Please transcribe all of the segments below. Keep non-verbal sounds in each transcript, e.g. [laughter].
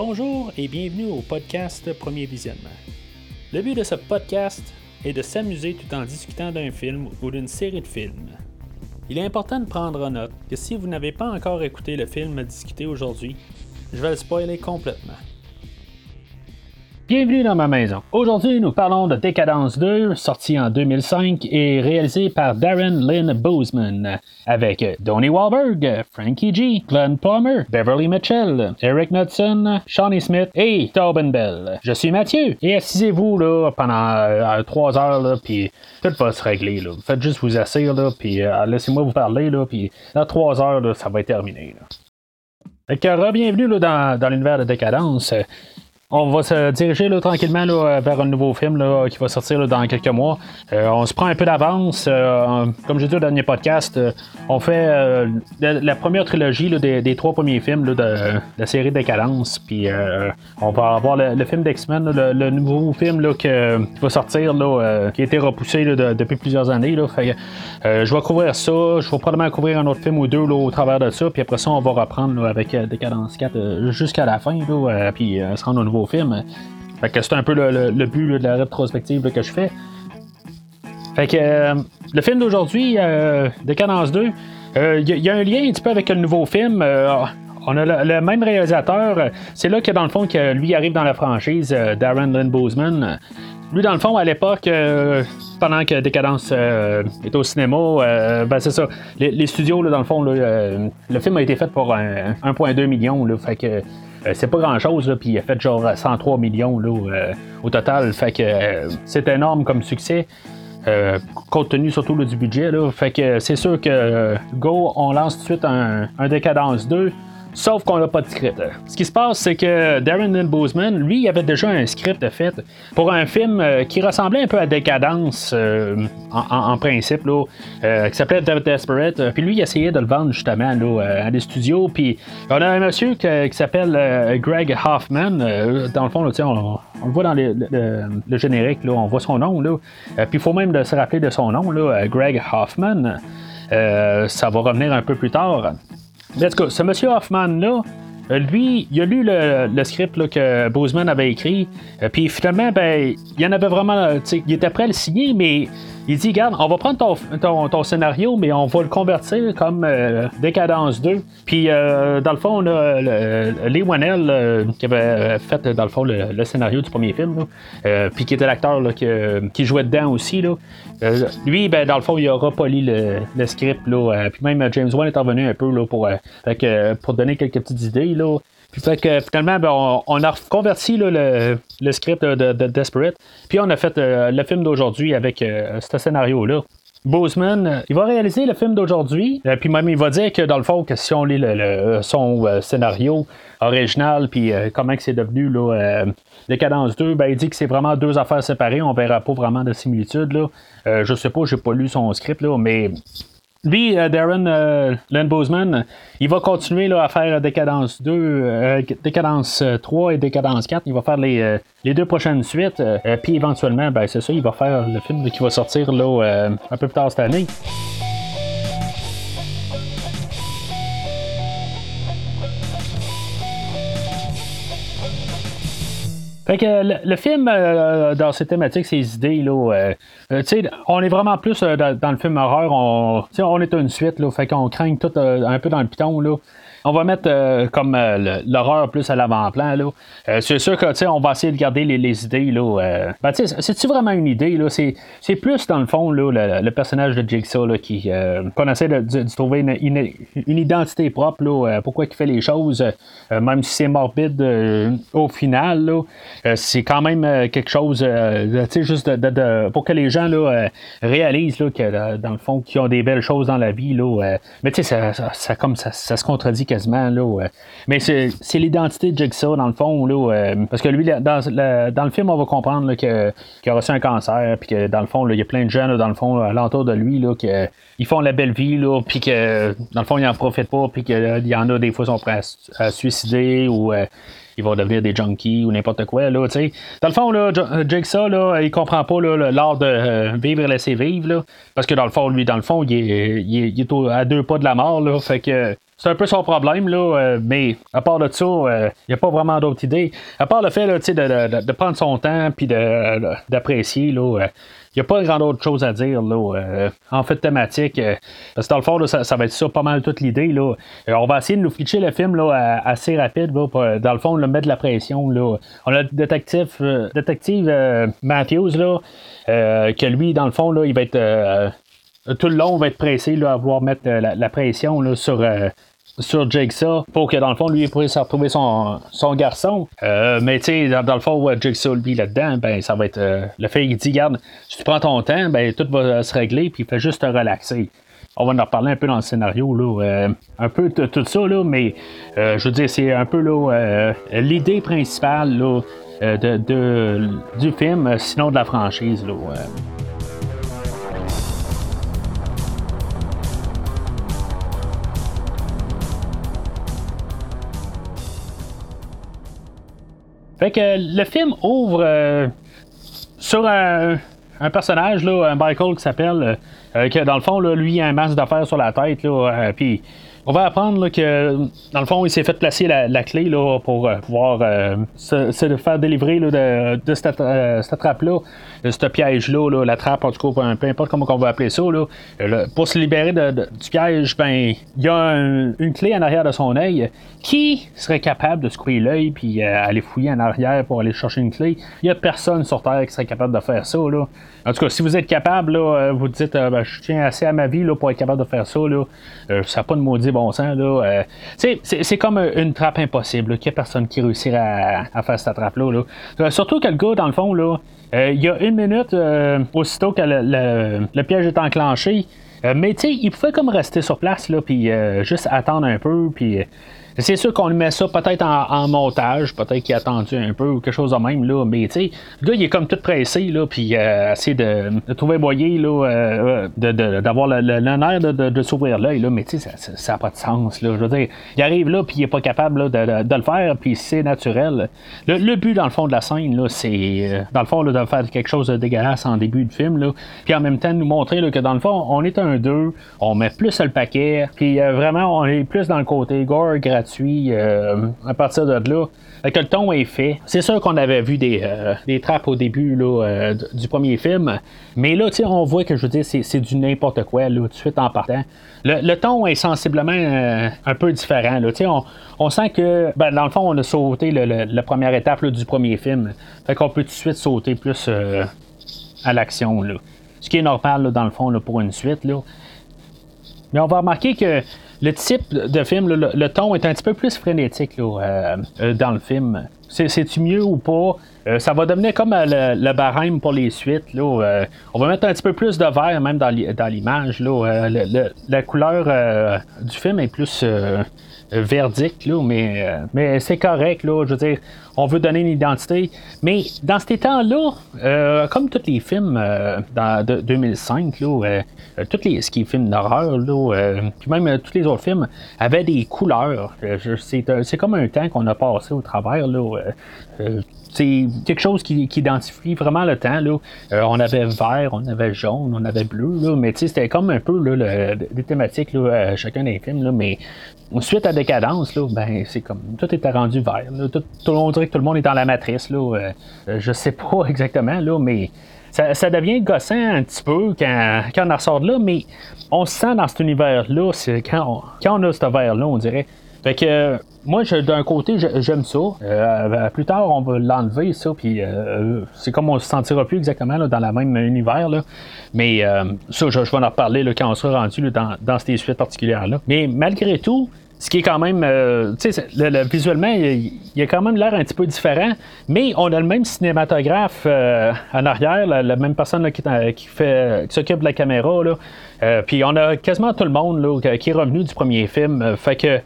Bonjour et bienvenue au podcast Premier Visionnement. Le but de ce podcast est de s'amuser tout en discutant d'un film ou d'une série de films. Il est important de prendre en note que si vous n'avez pas encore écouté le film à discuter aujourd'hui, je vais le spoiler complètement. Bienvenue dans ma maison. Aujourd'hui, nous parlons de Décadence 2, sorti en 2005 et réalisé par Darren Lynn Bozeman, avec Donnie Wahlberg, Frankie G, Glenn Plummer, Beverly Mitchell, Eric Knudsen, Shawnee Smith et Tobin Bell. Je suis Mathieu et assisez-vous là pendant euh, trois heures là, puis tout va se régler là. Faites juste vous asseoir là, puis euh, laissez-moi vous parler là, puis dans trois heures là, ça va être terminé. Bienvenue là, dans, dans l'univers de Décadence. On va se diriger tranquillement là, vers un nouveau film qui va sortir dans quelques mois. Euh, on se prend un peu d'avance. Euh, comme j'ai dit au dernier podcast, euh, on fait euh, la, première trilogie des, trois premiers films de, la série Décadence. Puis euh, on va avoir le, film d'X-Men, le, nouveau film que- qui va sortir, euh, qui a été repoussé depuis plusieurs années. Euh, je vais couvrir ça. Je vais probablement couvrir un autre film ou deux au travers de ça. Puis après ça, on va reprendre avec euh, Décadence 4 euh, jusqu'à la fin. Euh, puis euh, se rendre au nouveau film. Fait que c'est un peu le, but de la rétrospective que je fais. Fait que euh, le film d'aujourd'hui, euh, Décadence 2, il y, a un lien un petit peu avec le nouveau film. euh, on a le, même réalisateur. euh, C'est là que dans le fond que lui arrive dans la franchise, euh, Darren Lynn Bozeman. Lui, dans le fond, à l'époque, euh, pendant que Décadence euh, était au cinéma, euh, ben c'est ça. Les, studios, dans le fond, euh, le film a été fait pour un- 1,2 million. Euh, c'est pas grand chose, puis il a fait genre 103 millions là, euh, au total. Fait que euh, c'est énorme comme succès. compte tenu surtout du budget, là. fait que c'est sûr que Go, on lance tout de suite un, un Décadence 2. Sauf qu'on n'a pas de script. Ce qui se passe, c'est que Darren Lynn Bozeman, lui, avait déjà un script fait pour un film euh, qui ressemblait un peu à Décadence euh, en, principe, là, euh, qui s'appelait The Desperate. Puis lui, il essayait de le vendre justement là, à des studios. Puis on a un monsieur qui s'appelle Greg Hoffman. Dans le fond, là, on, le voit dans le, le- générique, là, on voit son nom. Là. Puis il faut même se rappeler de son nom, là, Greg Hoffman. Ça va revenir un peu plus tard. Tout cas, ce monsieur Hoffman-là, euh, lui, il a lu le, script là, que Bozeman avait écrit. euh, Puis finalement, ben, il y en avait vraiment. Il était prêt à le signer, mais il dit Regarde, on va prendre ton, scénario, mais on va le convertir comme euh, Décadence 2. Puis euh, dans le fond, là, le- Lee Wanell, euh, qui avait fait dans le fond le, scénario du premier film, euh, puis qui était l'acteur qui jouait dedans aussi, euh, lui, ben, dans le fond, il a repoli le, le script. Euh, puis même euh, James Wan est revenu un peu pour, euh, euh, donner quelques petites idées. Puis fait que finalement, ben, on, a converti là, le, script de, de Desperate. Puis on a fait euh, le film d'aujourd'hui avec euh, ce scénario-là. Bozeman, euh, il va réaliser le film d'aujourd'hui, puis même il va dire que dans le fond, que si on lit le- son scénario original, puis comment c'est devenu là, euh, Décadence 2, ben, il dit que c'est vraiment deux affaires séparées, on verra pas vraiment de similitude. Là. Euh, je sais pas, j'ai pas lu son script, là, mais lui, euh, Darren euh, Len il va continuer là, à faire Décadence 2, euh, Décadence euh, 3 et Décadence 4. Il va faire les, euh, les deux prochaines suites. euh, euh, puis éventuellement, ben, c'est ça, il va faire le film qui va sortir là, euh, un peu plus tard cette année. Fait que le, le film, euh, dans ses thématiques, ses idées, là, euh, euh, on est vraiment plus euh, dans, le film horreur. On, on est une suite, là, fait qu'on craint tout euh, un peu dans le piton. Là. On va mettre euh, comme euh, l'horreur plus à l'avant-plan. Euh, c'est sûr que on va essayer de garder les, les idées. Là, ben, c'est-tu vraiment une idée? Là? C'est, c'est plus dans le fond là, le, le personnage de Jigsaw là, qui, qu'on essaie de, trouver une, une- une identité propre. Là, pourquoi il fait les choses, même si c'est morbide au final. Là, c'est quand même quelque chose, juste de, pour que les gens là, réalisent là, que dans le fond, qu'ils ont des belles choses dans la vie. Là, mais ça, ça, ça- comme ça, ça se contredit euh, mais c'est, l'identité de Jigsaw dans le fond. Euh, parce que lui, dans, le, film, on va comprendre que, qu'il a reçu un cancer, puis que dans le fond, il y a plein de là, dans le fond, à l'entour de lui, là, que, ils font la belle vie, puis que dans le fond, ils en profitent pas, puis qu'il y en a des fois qui sont prêts à, à suicider ou euh, ils vont devenir des junkies ou n'importe quoi. Dans le fond, là, euh, Jigsaw, là, il comprend pas l'art de euh, vivre et laisser vivre. Parce que dans le fond, lui, dans le fond, il est, à deux pas de la mort. Fait que c'est un peu son problème, là, mais à part de ça, il n'y a pas vraiment d'autres idées. À part le fait là, de, de, prendre son temps puis d'apprécier, là, il n'y a pas grand autre chose à dire là, en fait thématique. parce que dans le fond, ça, va être ça pas mal toute l'idée. Là. on va essayer de nous flitcher le film là, assez rapide. Là, pour, dans le fond, le mettre de la pression. Là. On a le détective, détective Matthews là, que lui, dans le fond, là, il va être tout le long, on va être pressé là, à vouloir mettre euh, la, pression là, sur, euh, sur Jigsaw pour que dans le fond, lui, puisse retrouver son, son garçon. Euh, mais tu sais, dans, le fond, Jigsaw, lui, là-dedans, ben, ça va être. le fait qu'il dit, garde, si tu prends ton temps, ben, tout va se régler, puis il fait juste te relaxer. On va en reparler un peu dans le scénario, là, un peu de tout ça, là, mais je veux dire, c'est un peu l'idée principale là, de, du film, sinon de la franchise. Là, Fait que le film ouvre euh, sur un, personnage, là, un Michael qui s'appelle, euh, que dans le fond, là, lui, a un masque d'affaires sur la tête, là, euh, puis on va apprendre que, dans le fond, il s'est fait placer la, clé là, pour pouvoir se, faire délivrer de, de, cette, cette trappe-là ce piège-là, la trappe, en tout cas, peu importe comment on va appeler ça, là, pour se libérer du piège, ben, il y a une clé en arrière de son œil. Qui serait capable de se couper l'œil puis euh, aller fouiller en arrière pour aller chercher une clé? Il n'y a personne sur Terre qui serait capable de faire ça. Là. En tout cas, si vous êtes capable, là, euh, vous dites euh, ben, je tiens assez à ma vie là, pour être capable de faire ça. Là. ça n'a pas de maudit bon sens. Là. c'est, comme une trappe impossible. Il n'y a personne qui réussirait à, faire cette trappe-là. Là. surtout que le gars, dans le fond, là, euh, il y a une minute, euh, aussitôt que le, piège est enclenché, euh, mais tu sais, il pouvait comme rester sur place, là, puis juste attendre un peu, puis c'est sûr qu'on lui met ça peut-être en, montage, peut-être qu'il a attendu un peu ou quelque chose de même, là, mais tu sais, le gars, il est comme tout pressé, là, puis euh, essayer de, de, trouver moyen, là, euh, d'avoir l'honneur de, de, de s'ouvrir l'œil, là, mais tu sais, ça n'a pas de sens, là. Je veux dire, il arrive là, puis il est pas capable là, de, le faire, puis c'est naturel. Le, but, dans le fond, de la scène, là, c'est, euh, dans le fond, là, de faire quelque chose de dégueulasse en début de film, là, puis en même temps, nous montrer que dans le fond, on est un 2, on met plus le paquet, puis vraiment, on est plus dans le côté gore gratuit euh, à partir de là. que le ton est fait. C'est sûr qu'on avait vu des, euh, des trappes au début là, euh, du premier film, mais là, on voit que je veux dire, c'est, du n'importe quoi, là, tout de suite en partant. Le, ton est sensiblement un peu différent. Là, on, on sent que, ben, dans le fond, on a sauté la première étape du premier film. Fait qu'on peut tout de suite sauter plus à l'action. Ce qui est normal, dans le fond, pour une suite. Mais on va remarquer que le type de film, le, ton est un petit peu plus frénétique euh, euh, dans le film. C'est-tu mieux ou pas? Euh, ça va devenir comme le, barème pour les suites. Là, on va mettre un petit peu plus de vert même dans l'image. la couleur du film est plus verdict, là, mais, mais c'est correct, là, je veux dire, on veut donner une identité. Mais dans ces temps-là, euh, comme tous les films euh, de 2005, là, tous les ce qui est films d'horreur, puis même tous les autres films, avaient des couleurs. c'est, comme un temps qu'on a passé au travers. C'est quelque chose qui, identifie vraiment le temps. Là. on avait vert, on avait jaune, on avait bleu, là, mais c'était comme un peu là, les thématiques chacun des films, là, mais suite à décadence, là, ben, c'est comme tout était rendu vert. Tout, tout, on dirait que tout le monde est dans la matrice. Là, euh, euh, je sais pas [laughs] exactement, là, mais ça, devient gossant un petit peu quand, quand on ressort de là, mais on se sent dans cet univers-là, quand on, quand on a ce verre-là, on dirait. Fait que moi, d'un côté, j'aime ça. Euh, plus tard, on va l'enlever, ça, puis c'est comme on se sentira plus exactement dans le même univers. Là. Mais ça, je, vais en reparler là, quand on sera rendu dans, dans ces suites particulières-là. Mais malgré tout, ce qui est quand même, euh, tu sais, visuellement, il, y a quand même l'air un petit peu différent, mais on a le même cinématographe euh, en arrière, la, même personne qui, fait, qui s'occupe de la caméra, là. Euh, puis on a quasiment tout le monde là, qui est revenu du premier film. fait que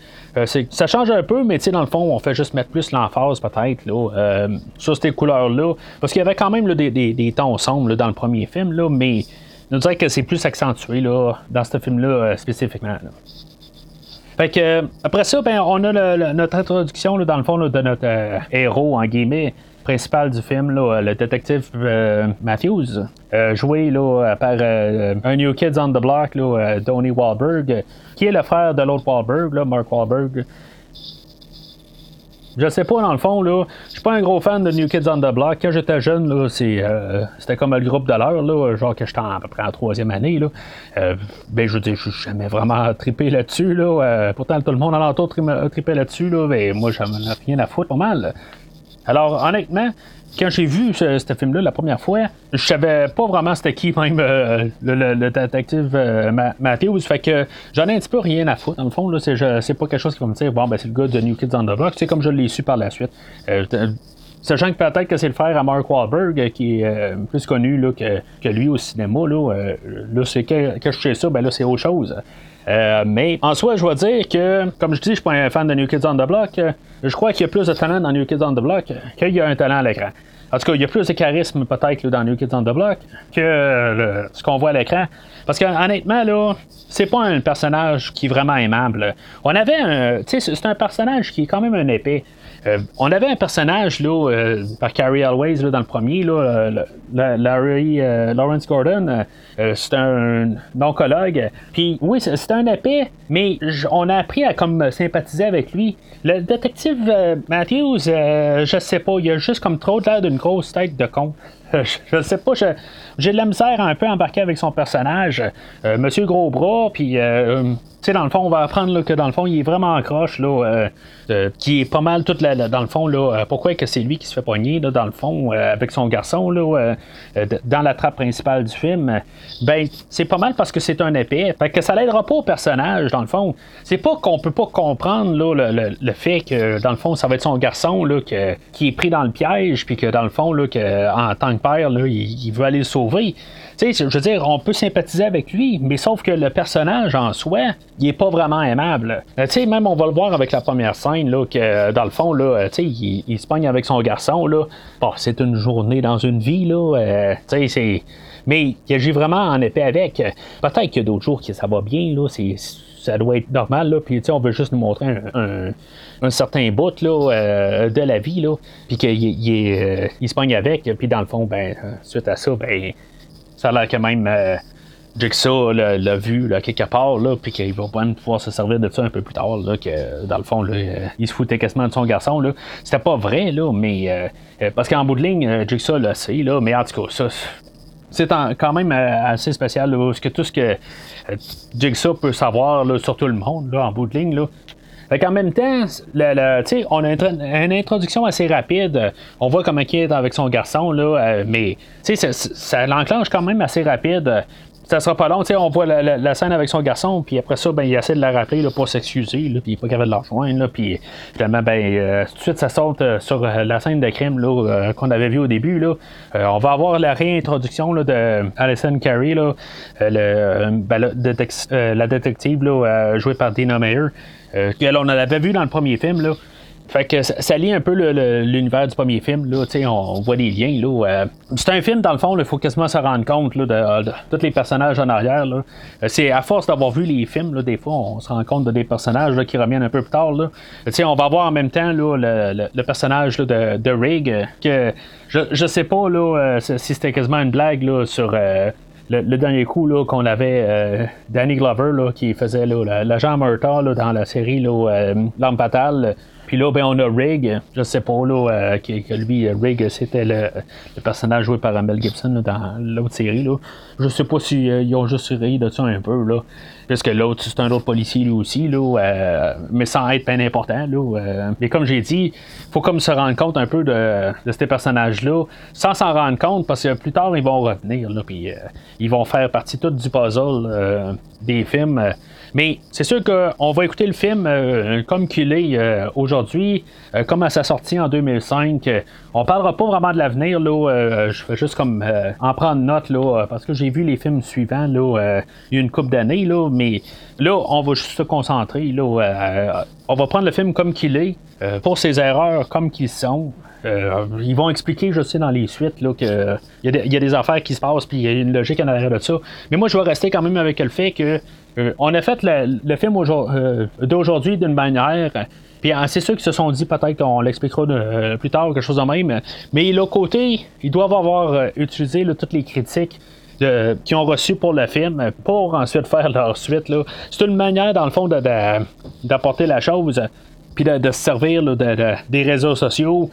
ça change un peu, mais dans le fond, on fait juste mettre plus l'emphase peut-être là, sur ces couleurs-là. Parce qu'il y avait quand même des, des, tons sombres dans le premier film, là, mais on dirait que c'est plus accentué là, dans ce film-là spécifiquement. Fait que, après ça, ben, on a notre introduction, dans le fond, de notre héros, en guillemets, principal du film, le détective Matthews, joué là, par un New Kids on the Block, là, Wahlberg, qui est le frère de l'autre Wahlberg, Mark Wahlberg. Je sais pas, dans le fond, là. Je suis pas un gros fan de New Kids on the Block. Quand j'étais jeune, là, euh, c'était comme le groupe de l'heure, là. Genre que j'étais à peu près en troisième année, là. Euh, ben, je veux dire, jamais vraiment trippé là-dessus, là. Euh, pourtant, tout le monde alentour trippé là-dessus, là. Mais moi, j'en ai rien à foutre, pas mal. Alors, honnêtement, quand j'ai vu ce, film-là la première fois, je savais pas vraiment c'était qui même euh, le, détective euh, Matthews. Fait que j'en ai un petit peu rien à foutre. Dans le fond, là, c'est, pas quelque chose qui va me dire bon ben c'est le gars de New Kids on the Block. C'est comme je l'ai su par la suite. Euh, sachant que peut-être que c'est le frère à Mark Wahlberg qui est plus connu là, que, lui au cinéma. Là, là c'est que, que je sais ça, ben là c'est autre chose. Mais en soi, je vais dire que, comme je dis, je suis pas un fan de New Kids on the Block. Je crois qu'il y a plus de talent dans New Kids on the Block qu'il y a un talent à l'écran. En tout cas, il y a plus de charisme peut-être dans New Kids on the Block que ce qu'on voit à l'écran. Parce que honnêtement, là, c'est pas un personnage qui est vraiment aimable. On avait un. Tu sais, c'est un personnage qui est quand même un épée. Euh, on avait un personnage là, euh, par Carrie Always là, dans le premier, là, Larry, euh, Lawrence Gordon. c'est un oncologue. Puis oui, c'est un épée, mais on a appris à comme sympathiser avec lui. Le détective Matthews, je sais pas, il a juste comme trop l'air d'une grosse tête de con. [laughs] je, ne sais pas, j'ai de la misère un peu embarquer avec son personnage. Monsieur Gros Bras, puis sais, dans le fond, on va apprendre que dans le fond, il est vraiment en croche, là, euh, qui est pas mal toute la, dans le fond, là, euh, pourquoi que c'est lui qui se fait poigner, là, dans le fond, euh, avec son garçon, là, dans la trappe principale du film, ben, c'est pas mal parce que c'est un épée. Fait que ça l'aidera pas au personnage, dans le fond. C'est pas qu'on peut pas comprendre, là, le, fait que, dans le fond, ça va être son garçon, là, qui est pris dans le piège, puis que, dans le fond, là, que, en tant que père, là, il veut aller le sauver je veux dire, on peut sympathiser avec lui, mais sauf que le personnage en soi, il est pas vraiment aimable. Euh, tu sais, même on va le voir avec la première scène, là, que dans le fond, là, euh, tu sais, il, se pogne avec son garçon, là. Bon, c'est une journée dans une vie, là. Euh, tu sais, c'est. Mais il agit vraiment en épée avec. Peut-être qu'il y a d'autres jours que ça va bien, là. C'est ça doit être normal. Là. Puis, on veut juste nous montrer un, certain bout là, de la vie. Là. Puis qu'il il, il se pogne avec. Puis, dans le fond, ben, suite à ça, ben, ça a l'air que même euh, Jigsaw l'a vu là, quelque part, là, puis qu'il va pouvoir se servir de ça un peu plus tard, là, que dans le fond, là, euh, il se foutait quasiment de son garçon. Là. C'était pas vrai, là, mais euh, parce qu'en bout de ligne, Jigsaw le sait, là, mais en tout cas, ça. C'est quand même assez spécial, parce que tout ce que Jigsaw peut savoir là, sur tout le monde, là, en bout de ligne, là, fait même temps, on a une, introduction assez rapide. On voit comment il est avec son garçon, là, euh, mais ça l'enclenche quand même assez rapide ça sera pas long. On voit la, scène avec son garçon, puis après ça, ben, il essaie de la rappeler là, pour s'excuser, puis il n'est pas capable de la rejoindre. Puis finalement, ben, euh, tout de suite, ça saute euh, sur la scène de crime là, qu'on avait vu au début. Là. on va avoir la réintroduction là, de Alison Carey, là, le, ben, la détective là, jouée par Dina Meyer. Euh, on avait vu dans le premier film. Là. Fait que ça, lie un peu l'univers du premier film. Là, on, on voit des liens. Là, euh, c'est un film, dans le fond, il faut quasiment se rendre compte là, de, tous les personnages en arrière. Là. Euh, c'est à force d'avoir vu les films, là, des fois, on se rend compte de des personnages là, qui reviennent un peu plus tard. Là. on va voir en même temps là, le, le, personnage là, de, de Rig, que je, je sais pas là, si c'était quasiment une blague là, sur le, dernier coup qu'on avait euh, Danny Glover qui faisait l'agent Murtaugh dans la série là, euh, fatale. Puis là, ben, on a Rig, je sais pas, là, euh, que, lui, Rig, c'était le, personnage joué par Mel Gibson dans l'autre série. Là. Je sais pas s'ils si, ont juste ri de ça un peu. Là. Puisque l'autre, c'est un autre policier lui aussi, là, euh, mais sans être bien important. Là, euh. mais comme j'ai dit, faut comme se rendre compte un peu de, ces personnages-là, sans s'en rendre compte, parce que plus tard, ils vont revenir, là, puis euh, ils vont faire partie tout du puzzle des films. Mais c'est sûr qu'on va écouter le film comme qu'il est aujourd'hui, comme à sa sortie en 2005. on parlera pas vraiment de l'avenir, là. je vais juste comme en prendre note, là, parce que j'ai vu les films suivants, il y a une couple d'années, là, mais là, on va juste se concentrer là, euh, on va prendre le film comme qu'il est, pour ses erreurs comme qu'ils sont. ils vont expliquer, je sais, dans les suites, là, que il y, a des affaires qui se passent, puis il y a une logique en arrière de ça. Mais moi, je vais rester quand même avec le fait que on a fait le, film d'aujourd'hui d'une manière. Puis hein, c'est sûr qu'ils se sont dit peut-être qu'on l'expliquera plus tard, quelque chose de même. Mais l'autre côté, ils doivent avoir utilisé toutes les critiques qui ont reçu pour le film pour ensuite faire leur suite. C'est une manière, dans le fond, d'apporter la chose puis de, se servir des réseaux sociaux.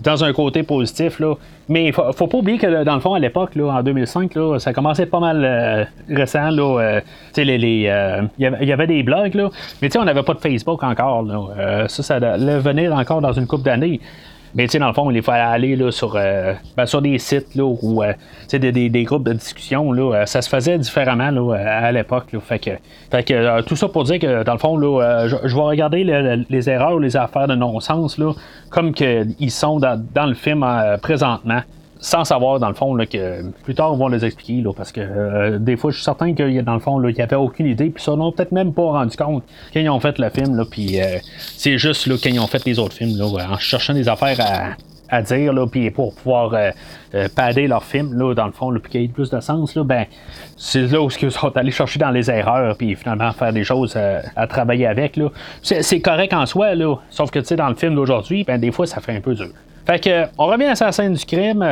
Euh, dans un côté positif. Là. Mais il faut, faut pas oublier que dans le fond, à l'époque, en 2005, là, ça commençait pas mal euh, récent. Là, euh, les, les, il y avait des blogs, là, mais on n'avait pas de Facebook encore. Là. ça, ça allait venir encore dans une couple d'années. Mais tu sais, dans le fond, il fallait aller là, sur, euh, ben, sur des sites là, ou euh, des, des, groupes de discussion. Là, euh, ça se faisait différemment là, à l'époque. Fait que, fait que tout ça pour dire que dans le fond, là, je, vais regarder les erreurs les affaires de non-sens là, comme qu'ils sont dans, dans, le film présentement sans savoir, dans le fond, là, que plus tard, on va les expliquer, là, parce que euh, des fois, je suis certain que dans le fond, il n'y avait aucune idée, puis ça, n'ont peut-être même pas rendu compte quand ils ont fait le film, là, puis euh, c'est juste là, quand ils ont fait les autres films, là, en cherchant des affaires à, dire, là, puis pour pouvoir euh, euh padder leur film, là, dans le fond, puis qu'il y ait plus de sens, là, ben, c'est là où ils sont allés chercher dans les erreurs, puis finalement faire des choses à travailler avec. Là. C'est, correct en soi, là, sauf que, tu sais, dans le film d'aujourd'hui, ben, des fois, ça fait un peu dur. Fait que, on revient à sa scène du crime.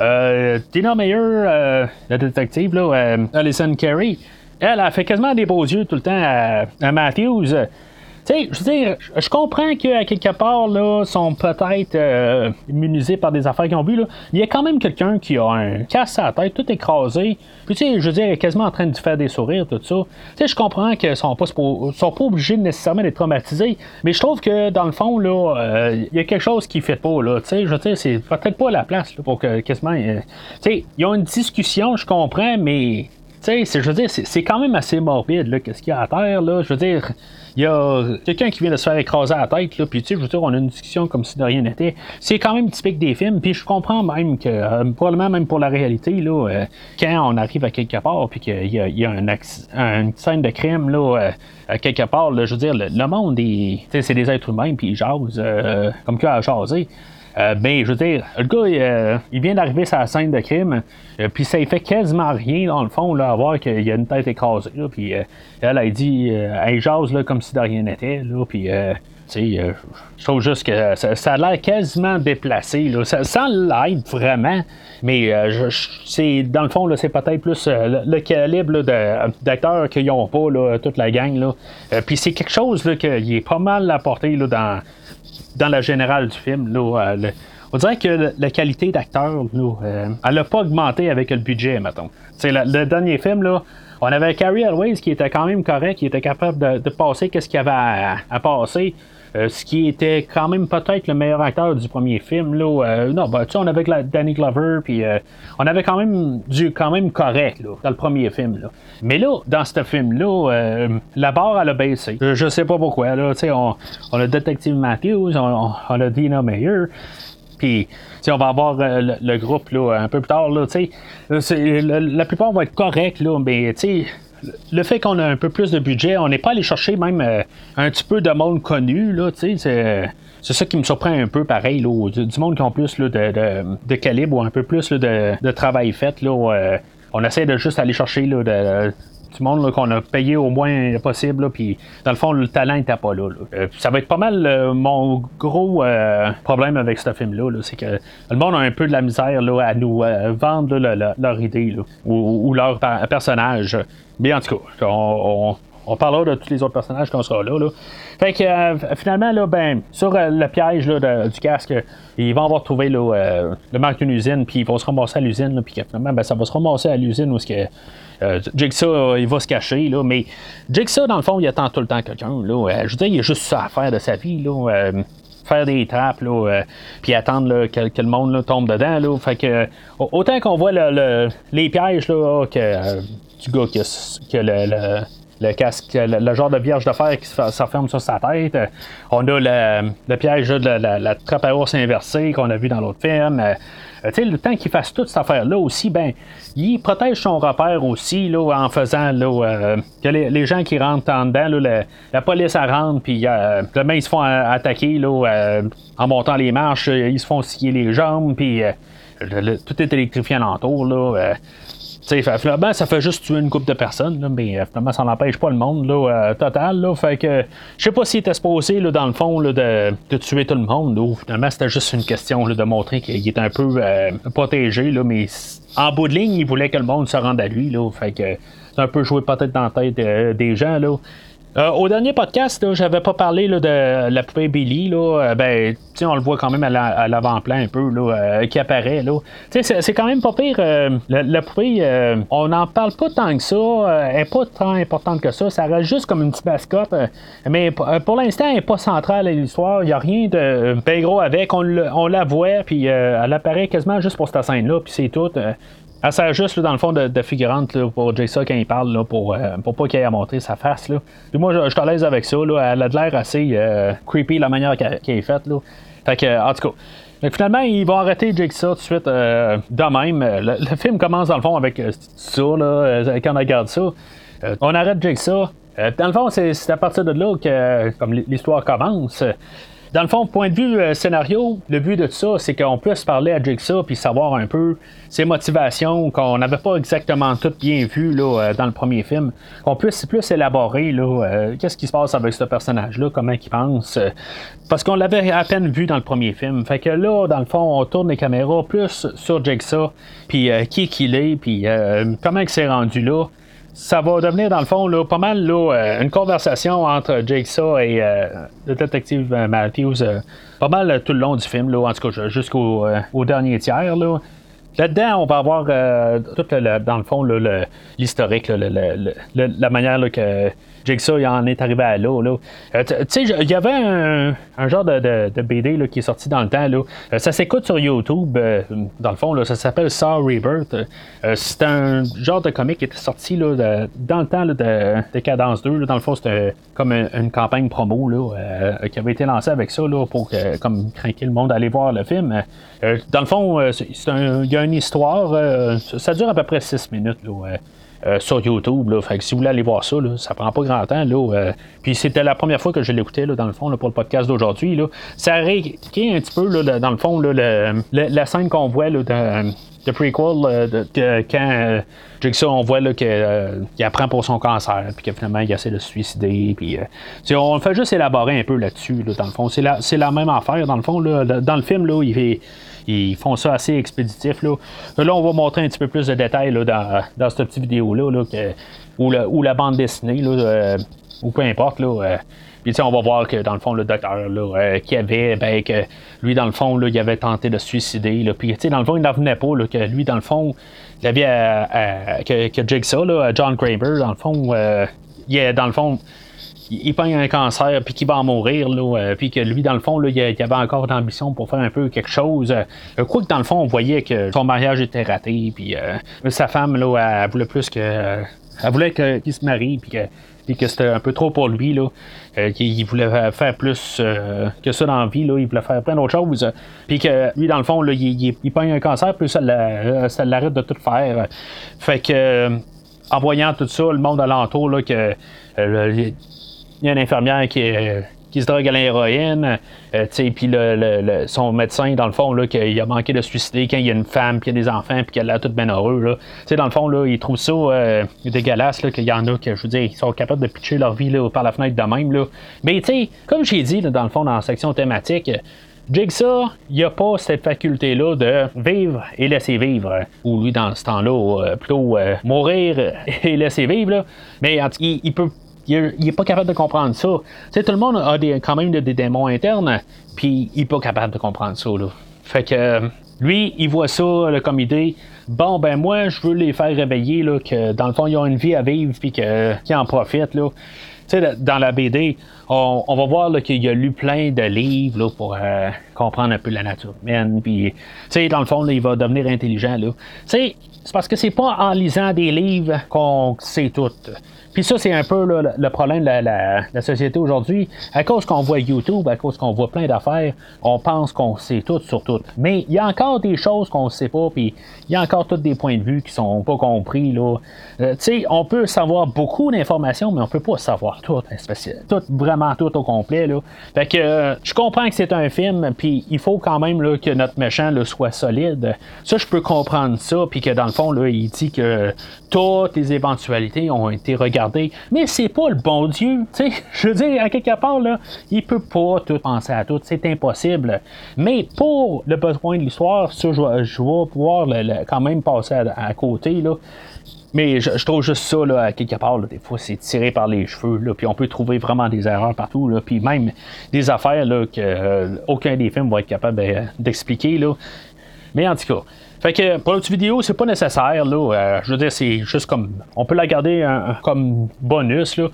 Euh, Tina Meyer, euh, la détective, là, euh, Alison Carey, elle a fait quasiment des beaux yeux tout le temps à Matthews. Sais, je veux dire, je comprends qu'à quelque part, là, sont peut-être euh, immunisés par des affaires qu'ils ont vues, là. Il y a quand même quelqu'un qui a un casse à la tête, tout écrasé. Puis, tu sais, je veux dire, quasiment en train de faire des sourires, tout ça. Tu sais, je comprends qu'ils sont pas, sont pas obligés nécessairement d'être traumatisés. Mais je trouve que, dans le fond, là, euh, il y a quelque chose qui fait pas, là. Tu sais, je veux dire, c'est peut-être pas la place, là, pour que quasiment. Euh, tu sais, une discussion, je comprends, mais. Tu sais, je veux dire, c'est quand même assez morbide, là, qu'est-ce qu'il y a à terre, là. Je veux dire, il y a quelqu'un qui vient de se faire écraser la tête, là, puis tu sais, je veux dire, on a une discussion comme si de rien n'était. C'est quand même typique des films, puis je comprends même que, euh, probablement même pour la réalité, là, euh, quand on arrive à quelque part, puis qu'il y a, un une scène de crime, là, euh, à quelque part, là, je veux dire, le, monde, c'est des êtres humains, puis ils jasent, comme qu'il a jaser. Euh, ben, je veux dire, le gars, euh, il vient d'arriver sur la scène de crime, euh, puis ça il fait quasiment rien, dans le fond, là, à voir qu'il a une tête écrasée, puis elle, elle dit, elle jase, là, comme si de rien n'était, puis, tu sais, je trouve juste que ça, a l'air quasiment déplacé, ça, sans l'aide vraiment, mais c'est, dans le fond, là, c'est peut-être plus le, calibre d'acteurs qu'ils n'ont pas, là, toute la gang, là, puis c'est quelque chose, là, qui est pas mal apporté, là, dans dans la générale du film. Là, euh, on dirait que la qualité d'acteur, euh, elle n'a pas augmenté avec le budget, mettons. Le, dernier film, là, on avait Carrie Elways qui était quand même correct, qui était capable de, passer qu'est-ce qu'il y avait à passer. Euh, ce qui était quand même peut-être le meilleur acteur du premier film. Là, euh, non, ben, tu sais, on avait Danny Glover, puis euh, on avait quand même du quand même correct là, dans le premier film. Là. Mais là, dans ce film-là, la barre elle a baissé. Je, sais pas pourquoi. Là, on, on a Detective Matthews, on, a Dina Meyer. Puis, on va avoir le, groupe là, un peu plus tard. Là, la, la plupart vont être corrects, là, mais le fait qu'on a un peu plus de budget, on n'est pas allé chercher même euh, un petit peu de monde connu, là, tu sais, c'est ça qui me surprend un peu pareil, du, monde qui a plus de, calibre ou un peu plus de, travail fait. Euh, on essaie de juste aller chercher du monde qu'on a payé au moins possible, puis dans le fond, le talent n'était pas là. Euh, ça va être pas mal mon gros problème avec ce film-là, c'est que le monde a un peu de la misère là, à nous vendre leur idée ou, leur personnage. Mais en tout cas, on, parlera de tous les autres personnages qu'on sera là. là. Fait que euh, finalement, là, ben, sur euh, le piège là, du casque, ils vont avoir trouvé euh, le marque d'une usine, puis ils vont se ramasser à l'usine, puis finalement, ben, ça va se ramasser à l'usine où ce que. Jigsaw, il va se cacher, là, mais Jigsaw, dans le fond, il attend tout le temps quelqu'un. Là, je veux dire, il a juste ça à faire de sa vie. Là, faire des trappes, là, puis attendre que, le monde tombe dedans. Là, fait que, autant qu'on voit le, les pièges là, que du gars qui le casque, le, genre de vierge de fer qui s'enferme sur sa tête. On a le, piège de la, trappe à ours inversée qu'on a vu dans l'autre film. Euh, le temps qu'il fasse toute cette affaire-là aussi, ben, il protège son repère aussi là, en faisant là, euh, que les, gens qui rentrent en dedans, la, police rentre, puis euh, demain ils se font attaquer là, en montant les marches, ils se font scier les jambes, puis tout est électrifié alentour. Là, finalement, ça fait juste tuer une couple de personnes, là, mais euh, finalement, ça n'empêche pas le monde là, euh, total. Là, fait que je sais pas s'il était supposé, là, dans le fond, là, de, tuer tout le monde. Finalement, c'était juste une question là, de montrer qu'il était un peu euh, protégé, là, mais en bout de ligne, il voulait que le monde se rende à lui. Là, fait que c'est un peu joué peut-être dans la tête des gens. Là. Euh, au dernier podcast, j'avais pas parlé de la poupée Billy. Là, euh, ben, on le voit quand même à l'avant-plan un peu là, euh, qui apparaît. C'est, quand même pas pire. La, poupée, on n'en parle pas tant que ça. elle n'est pas tant importante que ça. Ça reste juste comme une petite mascotte. mais pour l'instant, elle n'est pas centrale à l'histoire. Il n'y a rien de bien gros avec. On, on la voit, puis elle apparaît quasiment juste pour cette scène-là, puis c'est tout. Elle sert juste, dans le fond, de, figurante pour Jason quand il parle, pour, euh, pour pas qu'il ait à montrer sa face. Là. moi, je, suis à l'aise avec ça. Là. Elle a de l'air assez euh, creepy, la manière qu'elle, est faite. Là. Fait que, en tout cas. finalement, ils vont arrêter Jigsaw tout de suite euh, de même. Le, film commence dans le fond avec ça, là, quand on regarde ça. on arrête Jigsaw. dans le fond, c'est à partir de là que comme l'histoire commence. Dans le fond, point de vue euh, scénario, le but de tout ça, c'est qu'on puisse parler à Jigsaw puis savoir un peu ses motivations qu'on n'avait pas exactement toutes bien vues là, euh, dans le premier film. Qu'on puisse plus élaborer là, euh, qu'est-ce qui se passe avec ce personnage-là, comment il pense. parce qu'on l'avait à peine vu dans le premier film. Fait que là, dans le fond, on tourne les caméras plus sur Jigsaw, puis qui qu'il est, puis comment il s'est rendu là ça va devenir, dans le fond, là, pas mal là, euh, une conversation entre Jake Saw et euh, le détective euh, Matthews. pas mal tout le long du film, là, en tout cas jusqu'au au dernier tiers. Là. Là-dedans, on va avoir tout le, dans le fond l'historique, la manière que Jigsaw il en est arrivé à là. là. Euh, tu sais, il y avait un, genre de, BD là, qui est sorti dans le temps. Là. Euh, ça s'écoute sur YouTube, euh, dans le fond, là, ça s'appelle Saw Rebirth. c'est un genre de comic qui était sorti là, dans le temps de, Cadence 2. dans le fond, c'était comme une, campagne promo là, qui avait été lancée avec ça là, pour comme craquer le monde à aller voir le film. dans le fond, il y a une histoire, ça dure à peu près 6 minutes. Là, euh, sur YouTube. Là. Fait que si vous voulez aller voir ça, ça prend pas grand temps. Là, euh. puis c'était la première fois que je l'écoutais, dans le fond, pour le podcast d'aujourd'hui. Ça a réécrit un petit peu, dans le fond, la scène qu'on voit de prequel de, quand on voit qu'il apprend pour son cancer puis que finalement il essaie de se suicider puis on fait juste élaborer un peu là-dessus dans le fond c'est la, c'est la même affaire dans le fond là, dans le film là il fait ils font ça assez expéditif. Là. là, on va montrer un petit peu plus de détails dans, cette petite vidéo-là, là, ou, la, bande dessinée, euh, ou peu importe. Là, euh. puis on va voir que dans le fond, le docteur là, euh, qui avait, ben, que lui, dans le fond, là, il avait tenté de se suicider. Là, puis dans le fond, il n'en venait pas, que lui, dans le fond, il avait que, que Jigsaw, John Kramer, dans le fond, il est, dans le fond, il, il un cancer, puis qu'il va en mourir, là, euh, puis que lui, dans le fond, là, il, avait encore d'ambition pour faire un peu quelque chose. Euh, quoi que dans le fond, on voyait que son mariage était raté, puis euh, sa femme, là, elle, voulait plus que. elle voulait qu'il se marie, puis que puis que c'était un peu trop pour lui, là, qu'il voulait faire plus que ça dans la vie, là, il voulait faire plein d'autres choses, puis que lui, dans le fond, là, il, il, un cancer, puis ça, l'arrête de tout faire. Fait que, en voyant tout ça, le monde alentour, là, que il y a une infirmière qui, qui se drogue à l'héroïne, euh, puis le, son médecin, dans le fond, là, qu'il a manqué de suicider quand il y a une femme, puis il y a des enfants, puis qu'elle a tout bien heureux. Là. Dans le fond, là, il trouve ça euh, dégueulasse, qu'il y en a que, je ils sont capables de pitcher leur vie là, par la fenêtre de même. Là. Mais, tu sais, comme j'ai dit, dans le fond, dans la section thématique, Jigsaw, il n'y a pas cette faculté-là de vivre et laisser vivre. Ou lui, dans ce temps-là, euh, plutôt mourir et laisser vivre. Là. Mais il, il, peut il n'est pas capable de comprendre ça. tout le monde a quand même des, démons internes, puis il n'est pas capable de comprendre ça. Là. Fait que lui, il voit ça comme idée. Bon, ben moi, je veux les faire réveiller, là, que dans le fond, ils ont une vie à vivre, puis qu'ils en profitent. Là. dans la BD, on, va voir qu'il a lu plein de livres pour euh, comprendre un peu la nature humaine. Puis, dans le fond, il va devenir intelligent. C'est parce que c'est pas en lisant des livres qu'on sait tout. Puis ça, c'est un peu le problème de la, société aujourd'hui. À cause qu'on voit YouTube, à cause qu'on voit plein d'affaires, on pense qu'on sait tout sur tout. Mais il y a encore des choses qu'on ne sait pas, puis il y a encore tous des points de vue qui sont pas compris. Là. Euh, tu sais, on peut savoir beaucoup d'informations, mais on peut pas savoir tout, hein, tout vraiment tout au complet. Là. Fait que euh, je comprends que c'est un film, puis il faut quand même que notre méchant là, soit solide. Ça, je peux comprendre ça, puis que dans le fond, là, il dit que toutes les éventualités ont été regardées. Mais c'est pas le bon Dieu. [laughs] je veux dire, à quelque part, là, il peut pas tout penser à tout. C'est impossible. Mais pour le besoin de l'histoire, ça, je, je vais pouvoir quand même passer à, côté. Là. Mais je, trouve juste ça, là, à quelque part, des fois, c'est tiré par les cheveux, là, puis on peut trouver vraiment des erreurs partout, là, puis même des affaires là, que euh, aucun des films va être capable d'expliquer. Là. Mais en tout cas, fait que pour l'autre vidéo, c'est pas nécessaire. Là, euh, je veux dire, c'est juste comme. On peut la garder comme bonus. Là.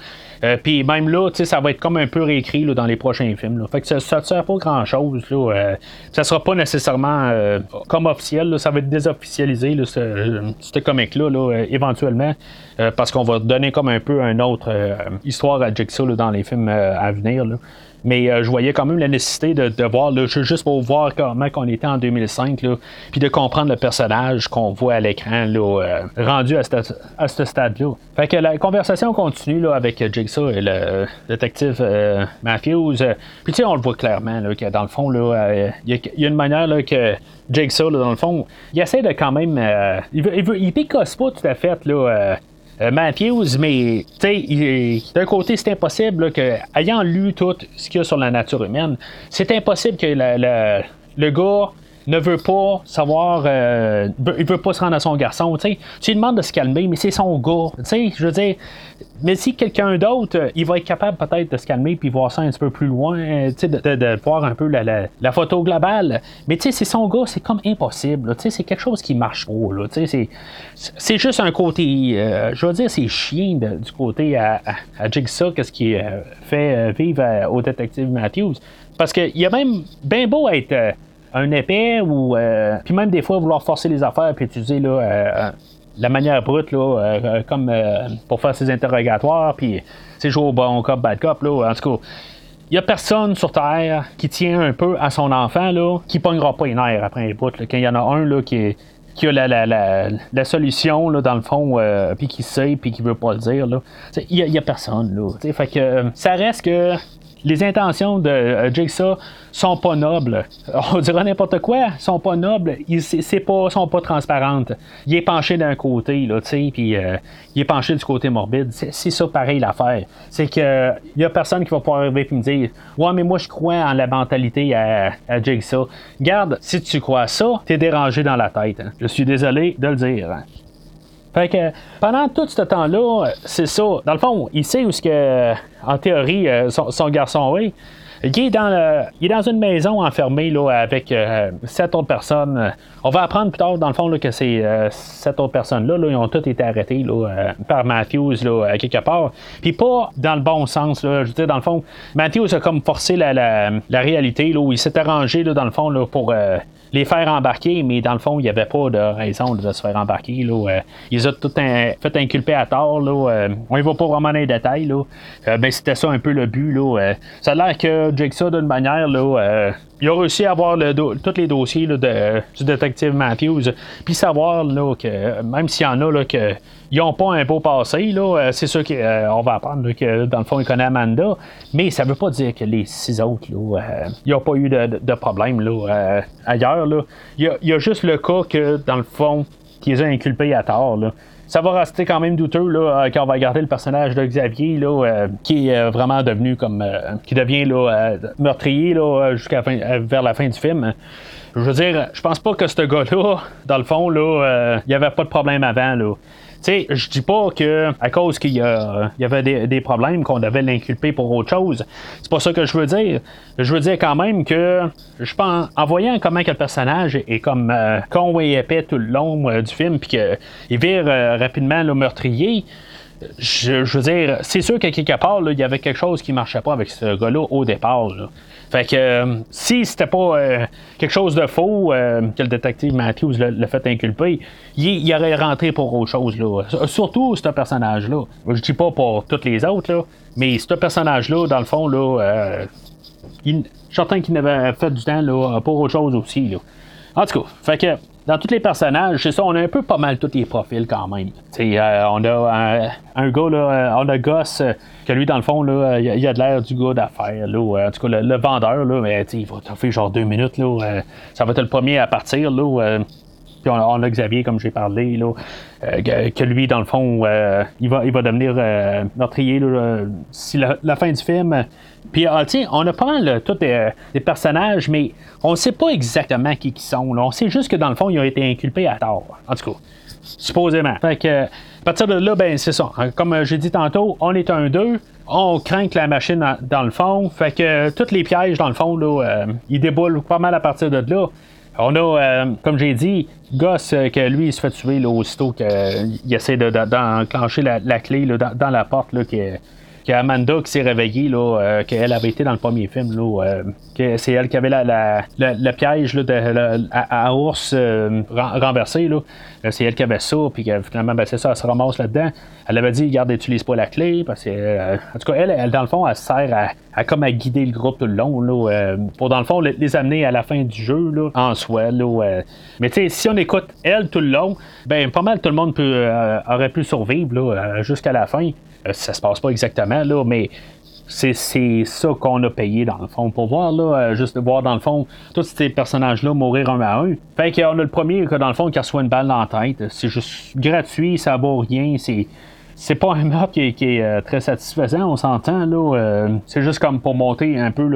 Euh, puis même là, ça va être comme un peu réécrit là, dans les prochains films. Là. Fait que ça ne sert pas grand chose. Là, euh, ça sera pas nécessairement comme officiel. ça va être désofficialisé, là, ce, comic-là, là, éventuellement. parce qu'on va donner comme un peu une autre histoire à Jigsaw dans les films à venir. Là. Mais euh, je voyais quand même la nécessité de, voir, là, juste pour voir comment on était en 2005, puis de comprendre le personnage qu'on voit à l'écran euh, rendu à, ce stade-là. Fait que la conversation continue là, avec Jigsaw et le détective euh, Matthews. puis tu sais, on le voit clairement là, que dans le fond, il y, a une manière là, que Jigsaw, dans le fond, il essaie de quand même. il, veut, il, pas tout à fait là, euh, Matthews, mais d'un côté, c'est impossible que, ayant lu tout ce qu'il y a sur la nature humaine, c'est impossible que le gars ne veut pas savoir, euh, il veut pas se rendre à son garçon. Tu lui demandes de se calmer, mais c'est son gars. Je veux dire, mais si quelqu'un d'autre, il va être capable peut-être de se calmer puis voir ça un petit peu plus loin, de, de, de, voir un peu la, la, photo globale. Mais tu sais, c'est son gars, c'est comme impossible. C'est quelque chose qui marche pas. C'est juste un côté, euh, je veux dire, c'est chien du côté à, à, Jigsaw, qu'est-ce qui euh, fait vivre au détective Matthews. Parce qu'il y a même bien beau être un épais ou euh, puis même des fois vouloir forcer les affaires puis utiliser là, euh, la manière brute là, euh, comme pour faire ses interrogatoires puis c'est jouer au bon cop bad cop là en tout cas il n'y a personne sur Terre qui tient un peu à son enfant, là, qui pognera pas une air après un bout. Quand il y en a un là, qui, qui a la, la, la, solution, là, dans le fond, puis qui sait, puis qui veut pas le dire, il n'y a, a, personne. Là, fait que, ça reste que les intentions de euh, Jigsaw sont pas nobles. [laughs] On dirait n'importe quoi, sont pas nobles, ils c'est pas, sont pas transparentes. Il est penché d'un côté, là, puis euh, il est penché du côté morbide. C'est ça pareil l'affaire. C'est que il y a personne qui va pouvoir arriver et me dire Ouais, mais moi je crois en la mentalité à, Jigsaw. Garde, si tu crois ça, t'es dérangé dans la tête. Hein. Je suis désolé de le dire. Fait que pendant tout ce temps-là, c'est ça. Dans le fond, il sait où ce que, en théorie, euh, son, garçon est. Il est, dans il est dans une maison enfermée là, avec euh, sept autres personnes. On va apprendre plus tard, dans le fond, que ces euh, sept autres personnes-là, ils ont toutes été arrêtées là, par Matthews là, quelque part. Puis pas dans le bon sens. Je veux dire, dans le fond, Matthews a comme forcé la, réalité il s'est arrangé dans le fond pour les faire embarquer, mais dans le fond, il n'y avait pas de raison de se faire embarquer. Euh, ils ont tout fait inculper à tort. Euh, on ne va pas vraiment dans les détails. Euh, ben, c'était ça un peu le but. Là. ça a l'air que Jigsaw, d'une manière, là, il a réussi à avoir tous les dossiers là, de, du détective Matthews, puis savoir là, que même s'il y en a là, que ils n'ont pas un beau passé, là, c'est sûr qu'on va apprendre que dans le fond, il connaît Amanda, mais ça ne veut pas dire que les six autres, là, ils n'ont pas eu de, problème là, ailleurs. Il, y a, juste le cas que, dans le fond, qu'ils les a inculpés à tort. Ça va rester quand même douteux là, euh, quand on va regarder le personnage de Xavier, là, euh, qui est euh, vraiment devenu comme. qui devient là, meurtrier là, jusqu'à vers la fin du film. Je veux dire, je pense pas que ce gars-là, dans le fond, là, il n'y avait pas de problème avant. Là. Sais, je dis pas que à cause qu'il y, avait des, problèmes qu'on devait l'inculper pour autre chose. C'est pas ça que je veux dire. Je veux dire quand même que je pense en voyant comment que le personnage est comme con et épais tout le long euh, du film puis qu'il vire euh, rapidement le meurtrier. je, veux dire, c'est sûr qu'à quelque part, il y avait quelque chose qui marchait pas avec ce gars-là au départ. Fait que euh, si c'était pas euh, quelque chose de faux euh, que le détective Matthews l'a fait inculper, il, aurait rentré pour autre chose. Là. Surtout ce personnage-là. Je dis pas pour tous les autres, là, mais ce personnage-là, dans le fond, là, il, je suis certain qu'il n'avait fait du temps là, pour autre chose aussi. Là. En tout cas, fait que dans tous les personnages, c'est ça, on a un peu pas mal tous les profils quand même. Euh, on a un, gars, là, euh, on a Goss, euh, que lui, dans le fond, là, il a de l'air du gars d'affaires. en tout cas, le, vendeur, mais, il va faire genre deux minutes. Là, ça va être le premier à partir. Là, puis on, a Xavier, comme j'ai parlé, là, que, lui, dans le fond, il, va, il va devenir meurtrier si la, fin du film. Puis, ah, on a pas mal tous des personnages, mais on sait pas exactement qui ils sont. On sait juste que dans le fond, ils ont été inculpés à tort. En tout cas, supposément. Fait que, à partir de là, ben c'est ça. Comme j'ai dit tantôt, on est un 2. On craint que la machine dans le fond. Fait que tous les pièges, dans le fond, là, euh, ils déboulent pas mal à partir de là. On a, euh, comme j'ai dit, Goss, euh, que lui, il se fait tuer là, aussitôt qu'il essaie d'enclencher la, clé dans, la porte là, qui, Amanda qui s'est réveillée, là, euh, qu'elle avait été dans le premier film, là, que c'est elle qui avait la, piège là, de, à, ours renversé. Là. C'est elle qui avait ça, puis finalement, ben, c'est ça, elle se ramasse là-dedans. Elle avait dit, regarde, n'utilise pas la clé, parce que, en tout cas, elle, elle, dans le fond, elle sert à, comme à guider le groupe tout le long, là, pour dans le fond les, amener à la fin du jeu, là, en soi. Là, mais tu sais, si on écoute elle tout le long, ben pas mal tout le monde peut, aurait pu survivre là, jusqu'à la fin. Euh, ça se passe pas exactement, là, mais c'est, ça qu'on a payé dans le fond pour voir là, euh, juste voir dans le fond tous ces personnages là mourir un à un. Fait qu'on a le premier que dans le fond qui reçoit une balle dans la tête. C'est juste gratuit, ça vaut rien, c'est c'est pas un meurtre qui, est euh, très satisfaisant, on s'entend là. c'est juste comme pour montrer un peu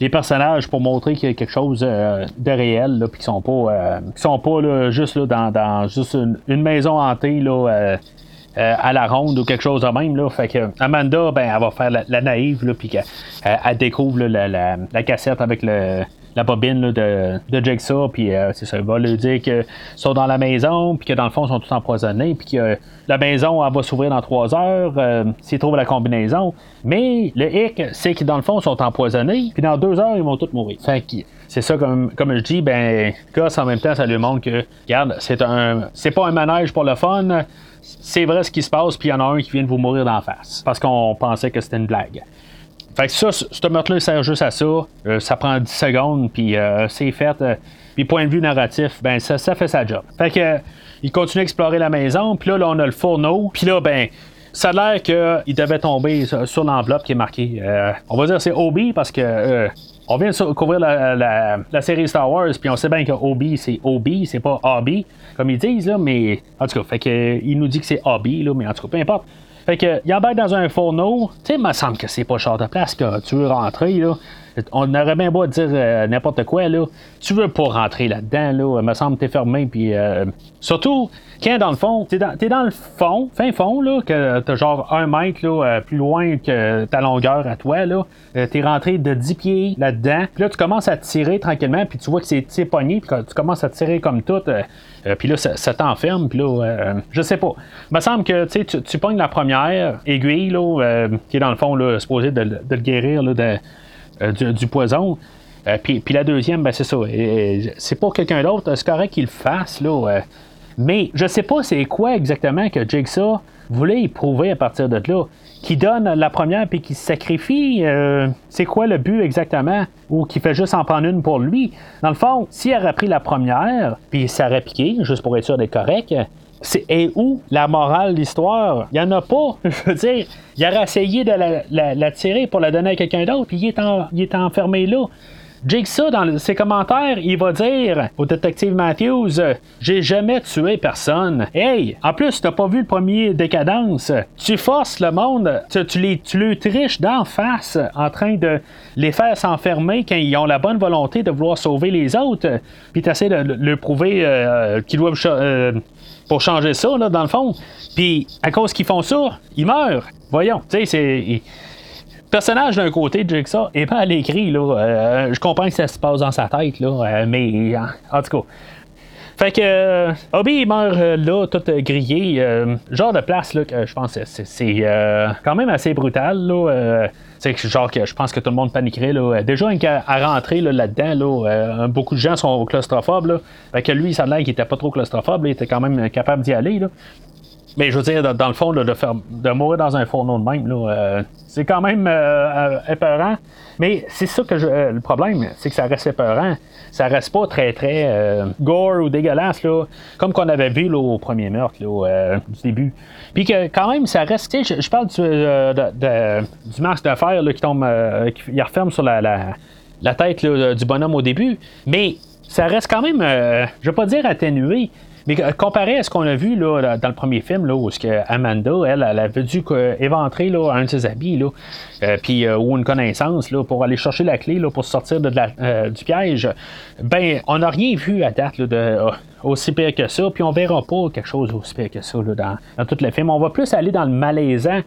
les personnages pour montrer qu'il y a quelque chose de réel puis qu'ils sont pas sont pas juste là, dans, dans juste une, maison hantée là euh, à la ronde ou quelque chose de même. Là. Fait que Amanda, ben, elle va faire la, naïve, puis elle découvre la, cassette avec le, la bobine de, de Jigsaw, puis euh, c'est ça, il va lui dire qu'ils sont dans la maison, puis que dans le fond, ils sont tous empoisonnés, puis que la maison, elle va s'ouvrir dans trois heures euh, s'ils trouvent la combinaison. Mais le hic, c'est qu'ils dans le fond, sont empoisonnés, puis dans deux heures, ils vont tous mourir. Fait que c'est ça, comme, comme je dis, ben, Goss, en même temps, ça lui montre que, regarde, c'est un, c'est pas un manège pour le fun, c'est vrai ce qui se passe, puis il y en a un qui vient de vous mourir d'en face. Parce qu'on pensait que c'était une blague. Fait que ça, ce meurtre-là sert juste à ça. Euh, ça prend 10 secondes, puis euh, c'est fait. Euh, puis point de vue narratif, ben ça, fait sa job. Fait que il continue à explorer la maison, puis là, on a le fourneau, puis là, ben. Ça a l'air qu'il devait tomber sur, l'enveloppe qui est marquée. on va dire c'est Obi parce que on vient de couvrir la, série Star Wars, puis on sait bien que Obi, c'est Obi, c'est pas Hobby, comme ils disent, là, mais en tout cas, fait que, il nous dit que c'est Hobby, là, mais en tout cas, peu importe. Fait que, il embarque dans un fourneau, tu sais, il me semble que c'est pas cher de place que tu veux rentrer, là. On aurait bien beau dire euh, n'importe quoi, là. Tu veux pas rentrer là-dedans, là. Il me semble que t'es fermé, puis euh, surtout, quand dans le fond, t'es dans, es dans le fond, fin fond, là, que t'as genre un mètre là, euh, plus loin que ta longueur à toi, là. Euh, t'es rentré de 10 pieds là-dedans. Puis là, tu commences à tirer tranquillement, puis tu vois que c'est pogné, puis tu commences à tirer comme tout. Euh, puis là, ça, t'enferme, puis là, je sais pas. Il me semble que tu, tu pognes la première aiguille, là, qui est dans le fond, là, supposé de, le guérir là, du, poison. puis, puis, la deuxième, ben, c'est ça. c'est pour quelqu'un d'autre. C'est correct qu'il le fasse. Là, mais je sais pas c'est quoi exactement que Jigsaw voulait y prouver à partir de là. Qui donne la première puis qui se sacrifie, euh, c'est quoi le but exactement? Ou qui fait juste en prendre une pour lui? Dans le fond, s'il aurait pris la première, puis ça aurait piqué, juste pour être sûr d'être correct, c'est et où la morale de l'histoire? Il n'y en a pas. [laughs] Je veux dire, il aurait essayé de la, tirer pour la donner à quelqu'un d'autre, puis il il est enfermé là. Jigsaw, dans ses commentaires, il va dire au détective Matthews J'ai jamais tué personne. Hey, en plus, t'as pas vu le premier décadence. Tu forces le monde, tu, les, tu le triches d'en face en train de les faire s'enfermer quand ils ont la bonne volonté de vouloir sauver les autres. Puis tu essaies de le prouver euh, qu'ils doivent. Euh, pour changer ça, là, dans le fond. Puis, à cause qu'ils font ça, ils meurent. Voyons, tu sais, c'est personnage d'un côté Jigsaw est pas à l'écrit. Là. Euh, je comprends que ça se passe dans sa tête, là, euh, mais en, tout cas. Fait que Obi meurt là, tout grillé. genre de place là, que je pense que c'est quand même assez brutal. Là, c'est genre que je pense que tout le monde paniquerait. Là. Déjà, à rentrer là, dedans là, beaucoup de gens sont claustrophobes. Là. Fait que lui, ça a l'air qu'il était pas trop claustrophobe. il était quand même capable d'y aller. Là. Mais je veux dire, dans, le fond, de, mourir dans un fourneau de même, euh, c'est quand même euh, euh, épeurant. Mais c'est ça que je, le problème, c'est que ça reste épeurant. Ça reste pas très, très gore ou dégueulasse, comme qu'on avait vu au premier meurtre du début. Puis que quand même, ça reste. Je, je parle du, masque de fer qui tombe, qui referme sur la, tête du bonhomme au début. Mais ça reste quand même, je vais pas dire atténué, mais comparé à ce qu'on a vu là, dans le premier film, là, où Amanda, elle, elle avait dû éventrer là, un de ses habits, là, euh, puis, euh, ou une connaissance là, pour aller chercher la clé là, pour sortir de euh, du piège, ben, on n'a rien vu à date de, aussi pire que ça, puis on verra pas quelque chose aussi pire que ça là, dans, dans tout le film. On va plus aller dans le malaisant,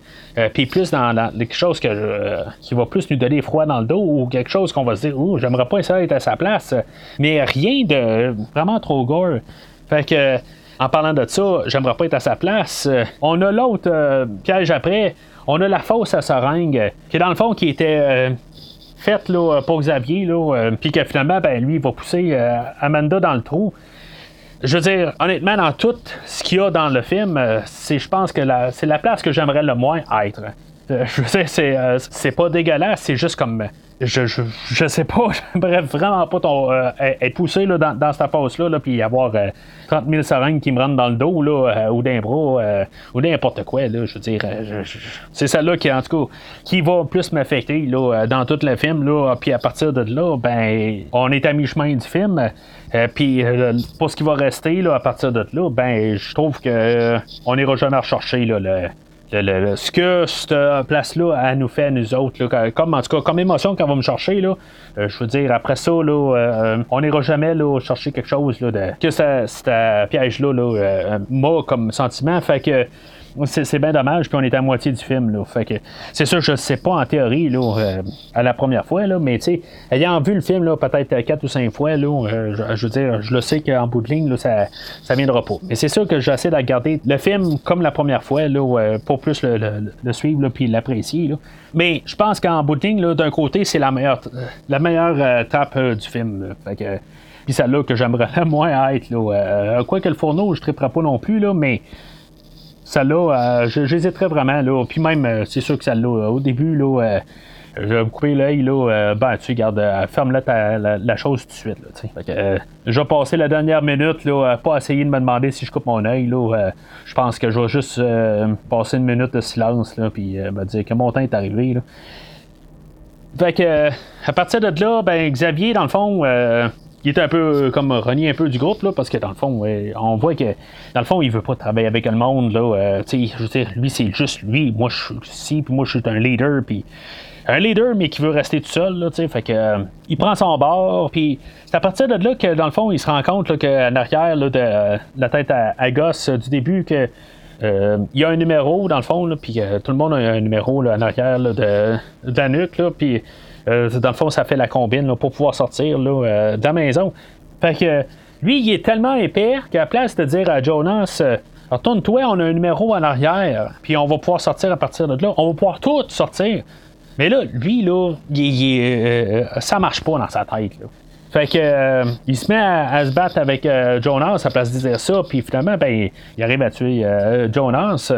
puis plus dans, quelque chose qui va plus nous donner froid dans le dos, ou quelque chose qu'on va se dire, oh, j'aimerais pas essayer d'être à sa place, mais rien de vraiment trop gore. Fait que, en parlant de ça, j'aimerais pas être à sa place. Euh, on a l'autre euh, piège après. On a la fausse à seringue, qui est dans le fond qui était euh, faite là, pour Xavier, puis que finalement, ben, lui, il va pousser Amanda dans le trou. Je veux dire, honnêtement, dans tout ce qu'il y a dans le film, c'est, je pense que c'est la place que j'aimerais le moins être. je veux dire, c'est pas dégueulasse, c'est juste comme je, sais pas, [laughs] j'aimerais vraiment pas ton, euh, être poussé là, dans, cette passe-là, là, puis avoir 30 000 seringues qui me rentrent dans le dos, là, euh, ou d'un bras, euh, ou n'importe quoi, là, je veux dire. c'est celle-là qui, en tout cas, qui va plus m'affecter là, dans tout le film, là, puis à partir de là, ben, on est à mi-chemin du film. puis pour ce qui va rester là, à partir de là, ben je trouve que on n'ira jamais rechercher là, ce que cette place-là elle nous fait à nous autres, comme en tout cas comme émotion quand on va me chercher, là, euh, je veux dire, après ça, là, euh, on n'ira jamais là, chercher quelque chose là, de, que ce piège-là là, moi comme sentiment. Fait que c'est bien dommage, puis on est à moitié du film. Là. Fait que c'est sûr, je ne sais pas en théorie là, euh, à la première fois, là, mais ayant vu le film peut-être quatre ou cinq fois, là, euh, je, veux dire, je le sais qu'en bout de ligne, là, ça ne viendra pas. Mais c'est sûr que j'essaie de regarder le film comme la première fois là, euh, pour plus le, suivre puis l'apprécier. Mais je pense qu'en bout de ligne, d'un côté, c'est la meilleure la meilleure tape du film. Fait que, puis celle-là que j'aimerais [laughs] moins être. Là, quoi que le fourneau, je ne pas non plus, là, mais celle-là, euh, j'hésiterais vraiment. Là. Puis même, euh, c'est sûr que celle-là, au début, là, euh, je vais me couper l'œil, ben, tu garde, ferme-la la, chose tout de suite. Là, fait je vais passer la dernière minute, là, pas essayer de me demander si je coupe mon œil. Je pense que je vais juste passer une minute de silence, là, puis me dire que mon temps est arrivé. Là. Fait que, à partir de là, ben, Xavier, dans le fond, il est un peu euh, comme renié un peu du groupe, là, parce que dans le fond, on voit que dans le fond, il veut pas travailler avec le monde. Là, euh, je veux dire, lui, c'est juste lui. Moi, je suis ici, puis moi, je suis un leader, puis un leader, mais qui veut rester tout seul, là, fait que, euh, il prend son bord, puis c'est à partir de là que, dans le fond, il se rend compte qu'en arrière là, de la tête à, gosse du début, que il y a un numéro, dans le fond, puis tout le monde a un numéro là, en arrière de, de, la nuque, puis euh, dans le fond, ça fait la combine pour pouvoir sortir euh, de la maison. Fait que lui, il est tellement épais qu'à la place de dire à Jonas, euh, retourne-toi, on a un numéro en arrière, puis on va pouvoir sortir à partir de là. On va pouvoir tout sortir. Mais là, lui, là, il, ça marche pas dans sa tête. Fait que il se met à, se battre avec Jonas à place de dire ça, puis finalement, ben, il arrive à tuer Jonas.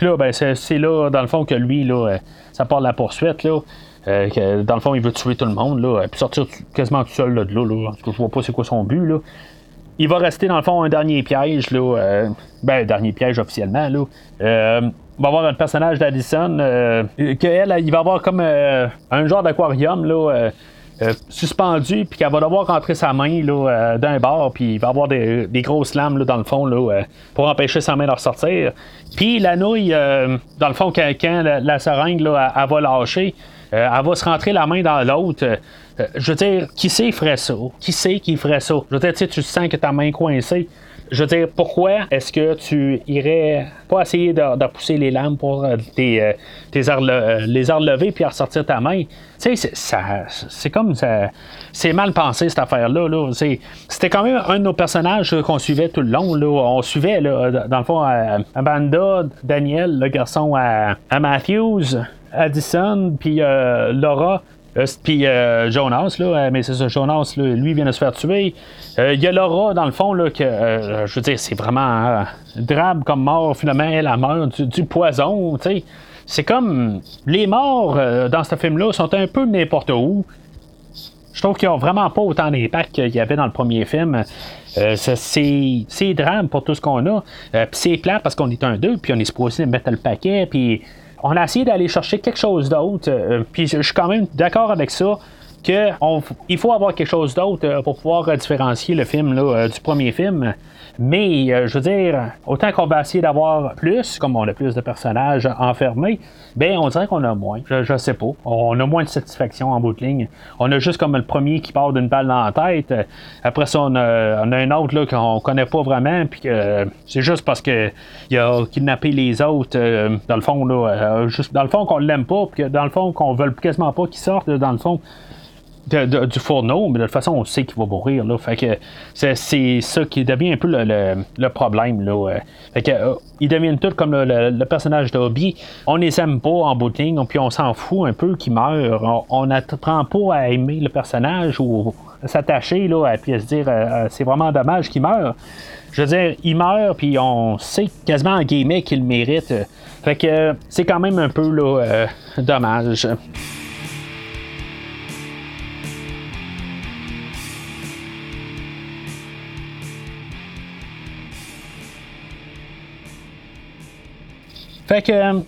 Là, ben, c'est là, dans le fond, que lui, là, ça part de la poursuite, là. Euh, dans le fond, il veut tuer tout le monde, là, puis sortir quasiment tout seul de là. là. je vois pas c'est quoi son but. Là. Il va rester, dans le fond, un dernier piège. Là, euh, ben, dernier piège officiellement. Là. Euh, il va avoir un personnage d'Addison. Euh, qu'elle, il va avoir comme un genre d'aquarium. là suspendu, puis qu'elle va devoir rentrer sa main là, d'un bord, puis il va avoir des, grosses lames là, dans le fond là, pour empêcher sa main de ressortir. Puis la nouille, euh, dans le fond, quand, la, seringue là, elle, va lâcher, euh, elle va se rentrer la main dans l'autre. Euh, je veux dire, qui sait ferait ça? Qui sait qui ferait ça? Je veux dire, tu sens que ta main coincée. Je veux dire, pourquoi est-ce que tu irais pas essayer de, pousser les lames pour tes, tes les arts levés puis à ressortir ta main? Tu sais, c'est comme ça. C'est mal pensé cette affaire-là. Là. C'était quand même un de nos personnages qu'on suivait tout le long. Là. On suivait, là, dans le fond, Amanda, Daniel, le garçon à, Matthews, Addison, puis Laura. Euh, puis euh, Jonas, là, euh, mais c'est ça, Jonas, lui vient de se faire tuer. Il y a Laura, dans le fond, là, que je veux dire, c'est vraiment drabe comme mort, finalement, elle a meurt du, poison, tu sais. C'est comme. Les morts dans ce film-là sont un peu n'importe où. Je trouve qu'ils n'ont vraiment pas autant d'impact qu'il y avait dans le premier film. c'est drame pour tout ce qu'on a. puis c'est plat parce qu'on est un deux, puis on est supposé mettre le paquet, puis on a essayé d'aller chercher quelque chose d'autre. Euh, puis je suis quand même d'accord avec ça qu'il faut avoir quelque chose d'autre euh, pour pouvoir différencier le film euh, du premier film. Mais, euh, je veux dire, autant qu'on va essayer d'avoir plus, comme on a plus de personnages enfermés, ben on dirait qu'on a moins. Je, sais pas. On a moins de satisfaction en bout de ligne. On a juste comme le premier qui part d'une balle dans la tête. Après ça, on a, un autre là, qu'on connaît pas vraiment, puis c'est juste parce que il a kidnappé les autres, dans le fond, là, juste dans le fond qu'on l'aime pas, puis dans le fond qu'on veut quasiment pas qu'il sorte, dans le fond du fourneau, mais de toute façon, on sait qu'il va mourir. Là. Fait que c'est, ça qui devient un peu le, problème. Là. Fait que, euh, ils deviennent tous comme le, personnage d'Obi. On les aime pas en bout de puis on s'en fout un peu qu'ils meurent. On n'apprend pas à aimer le personnage ou s'attacher là, puis se dire euh, euh, c'est vraiment dommage qu'il meure. Je veux dire, il meurt, puis on sait quasiment en guillemets qu'il mérite. Fait que c'est quand même un peu là, dommage. Fait que euh,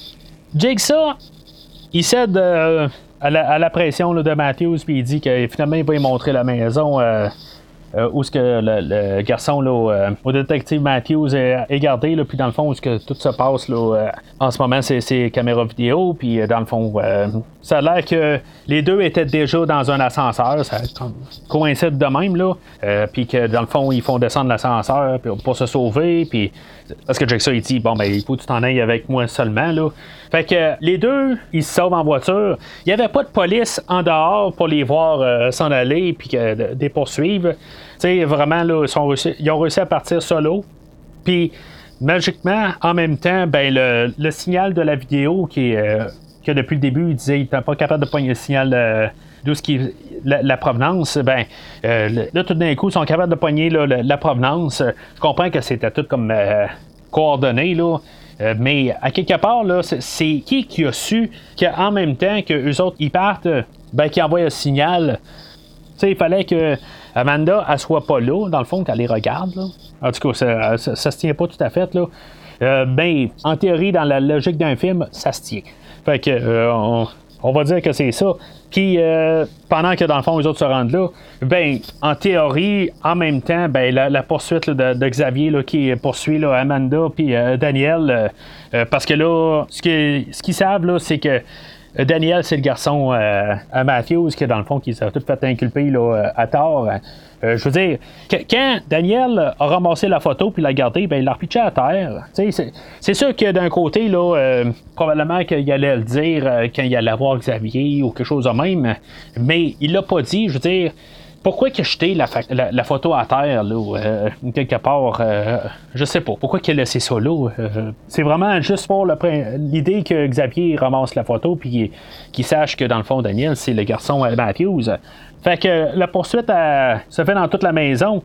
Jigsaw, il cède euh, à, la, pression de Matthews, puis il dit que finalement il va lui montrer la maison. Euh, où ce que le, garçon là, au détective Matthews est, gardé, là, puis dans le fond, où ce que tout se passe là, en ce moment, c'est caméras vidéo, puis dans le fond, ça a l'air que les deux étaient déjà dans un ascenseur, ça coïncide de même, là, puis que dans le fond, ils font descendre l'ascenseur pour se sauver, puis parce que Jackson, il dit, bon, ben, il faut que tu t'en ailles avec moi seulement, là. Fait que les deux, ils se sauvent en voiture. Il n'y avait pas de police en dehors pour les voir s'en aller, puis des poursuivre vraiment, là, ils, ont réussi à partir solo. Puis, magiquement, en même temps, ben, le, signal de la vidéo qui euh, que depuis le début, il disait qu'il n'était pas capable de pogner le signal euh, d'où ce qui la, provenance, ben euh, là tout d'un coup ils sont capables de pogner la, provenance. Je comprends que c'était tout comme coordonné là. mais à quelque part, là, c'est qui qui a su qu'en même temps que eux autres ils partent, ben, qui envoient un signal? il fallait que Amanda, elle soit pas là, dans le fond, qu'elle les regarde. En tout cas, ça, ça, se tient pas tout à fait. Là. Euh, ben, en théorie, dans la logique d'un film, ça se tient. Fait que, euh, on, va dire que c'est ça. Puis, euh, pendant que dans le fond, les autres se rendent là, ben, en théorie, en même temps, ben, la, poursuite de, Xavier là, qui poursuit là, Amanda puis Daniel, parce que là, ce qu'ils ce savent, là, c'est que euh, Daniel, c'est le garçon euh, à Matthews qui, dans le fond, qui s'est tout fait inculper là, euh, à tort. je veux dire, quand Daniel a ramassé la photo puis l'a gardée, ben, il l'a repitché à terre. C'est sûr que d'un côté, là, probablement qu'il allait le dire quand il allait voir Xavier ou quelque chose de même, mais il l'a pas dit. Je veux dire, pourquoi qu'il a jeté la, photo à terre, là, euh, quelque part, euh, je sais pas. Pourquoi qu'il a laissé ça là? Euh, c'est vraiment juste pour l'idée que Xavier ramasse la photo puis qu'il sache que dans le fond, Daniel, c'est le garçon Matthews. Fait que la poursuite se fait dans toute la maison.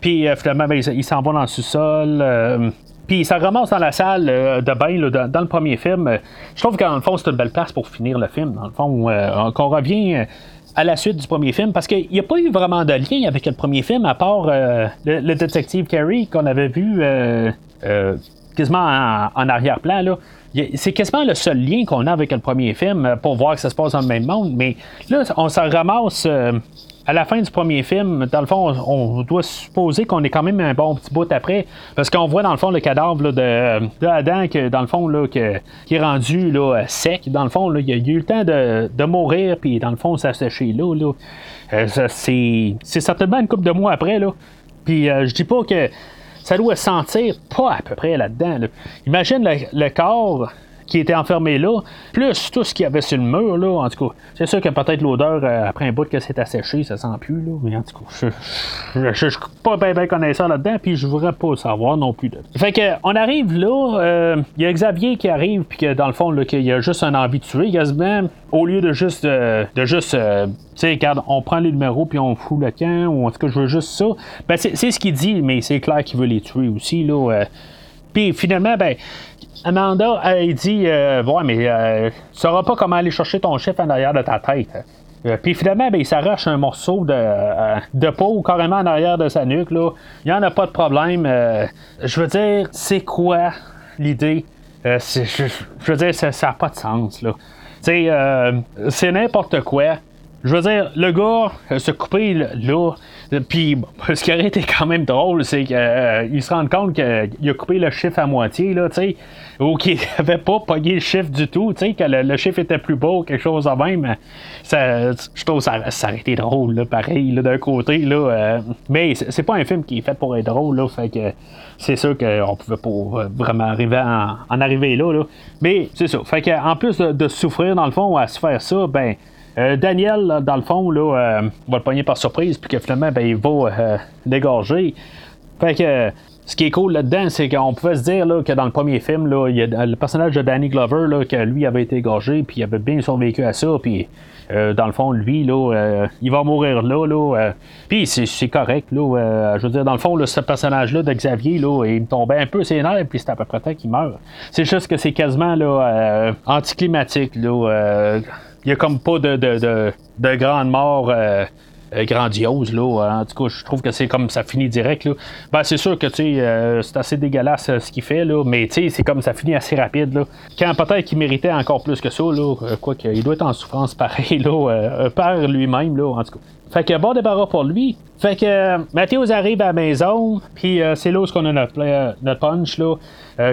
puis finalement, ben, il s'en va dans le sous-sol. puis ça ramasse dans la salle de bain dans, dans, le premier film. Je trouve que dans le fond, c'est une belle place pour finir le film. Dans le fond, qu'on revient à la suite du premier film, parce qu'il n'y a pas eu vraiment de lien avec le premier film, à part euh, le, détective Carey qu'on avait vu euh, euh, quasiment en, arrière-plan. Là. C'est quasiment le seul lien qu'on a avec le premier film pour voir que ça se passe dans le même monde. Mais là, on s'en ramasse à la fin du premier film, dans le fond, on, doit supposer qu'on est quand même un bon petit bout après, parce qu'on voit dans le fond le cadavre de, Adam, que, dans le fond, là, qui est rendu là, sec. Dans le fond, là, il a eu le temps de, mourir, puis dans le fond, ça séché là. là. Euh, c'est, certainement une couple de mois après. Là. Puis euh, je dis pas que ça doit sentir pas à peu près là-dedans. Imagine le corps qui était enfermé là, plus tout ce qu'il y avait sur le mur, là, en tout cas. C'est sûr que peut-être l'odeur, euh, après un bout que c'est asséché, ça sent plus, là, mais en tout cas, je, suis pas bien ben connaissant là-dedans, puis je voudrais pas savoir non plus. Fait que, on arrive là, euh, il y a Xavier qui arrive, puis que dans le fond, il y a juste un envie de tuer, quasiment, au lieu de juste, euh, de juste, tu sais, regarde, on prend les numéros, puis on fout le camp, ou en tout cas, je veux juste ça. Ben, c'est ce qu'il dit, mais c'est clair qu'il veut les tuer aussi, là. puis finalement, ben, Amanda, elle dit euh, Ouais, mais euh, tu sauras pas comment aller chercher ton chef en arrière de ta tête. Euh, puis finalement, ben, il s'arrache un morceau de, de, peau carrément en arrière de sa nuque. Là. Il n'y en a pas de problème. je veux dire, c'est quoi l'idée? Je, veux dire, ça n'a pas de sens. Là. c'est n'importe quoi. Je veux dire, le gars se couper là, puis, [laughs] ce qui aurait été quand même drôle, c'est qu'il euh, se rend compte qu'il a coupé le chiffre à moitié, là, tu sais, ou qu'il [laughs] n'avait pas pogné le chiffre du tout, tu sais, que le, chiffre était plus beau, quelque chose de même. Ça, je trouve que ça, ça aurait été drôle, là, pareil, d'un côté, là. Euh, mais c'est pas un film qui est fait pour être drôle, là, fait que c'est sûr qu'on pouvait pas vraiment arriver en, arriver là, là. Mais c'est ça. Fait qu'en plus de, de, souffrir, dans le fond, à se faire ça, ben euh, Daniel, dans le fond, là, euh, va le pogner par surprise, puis que finalement, ben, il va euh, l'égorger. Fait que ce qui est cool là-dedans, c'est qu'on pouvait se dire que dans le premier film, il y a le personnage de Danny Glover, là, que lui avait été égorgé, puis il avait bien survécu à ça, puis dans le fond, lui, il va mourir là, là puis c'est, correct, là, je veux dire, dans le fond, ce personnage-là de Xavier, là, il tombait un peu ses nerfs, puis c'est à peu près temps qu'il meurt. C'est juste que c'est quasiment là, anticlimatique, là il n'y a comme pas de, de, de, de grande mort euh, grandiose. Là. En tout cas, je trouve que c'est comme ça finit direct. Là. Ben, c'est sûr que euh, c'est assez dégueulasse ce qu'il fait, là, mais c'est comme ça finit assez rapide. Là. Quand peut-être qu'il méritait encore plus que ça, là, quoi qu'il doit être en souffrance pareil là, par lui-même, là, en tout cas. Fait que bon débarras pour lui. Fait que euh, arrive à la maison, puis euh, c'est là où on a notre, euh, notre punch, là,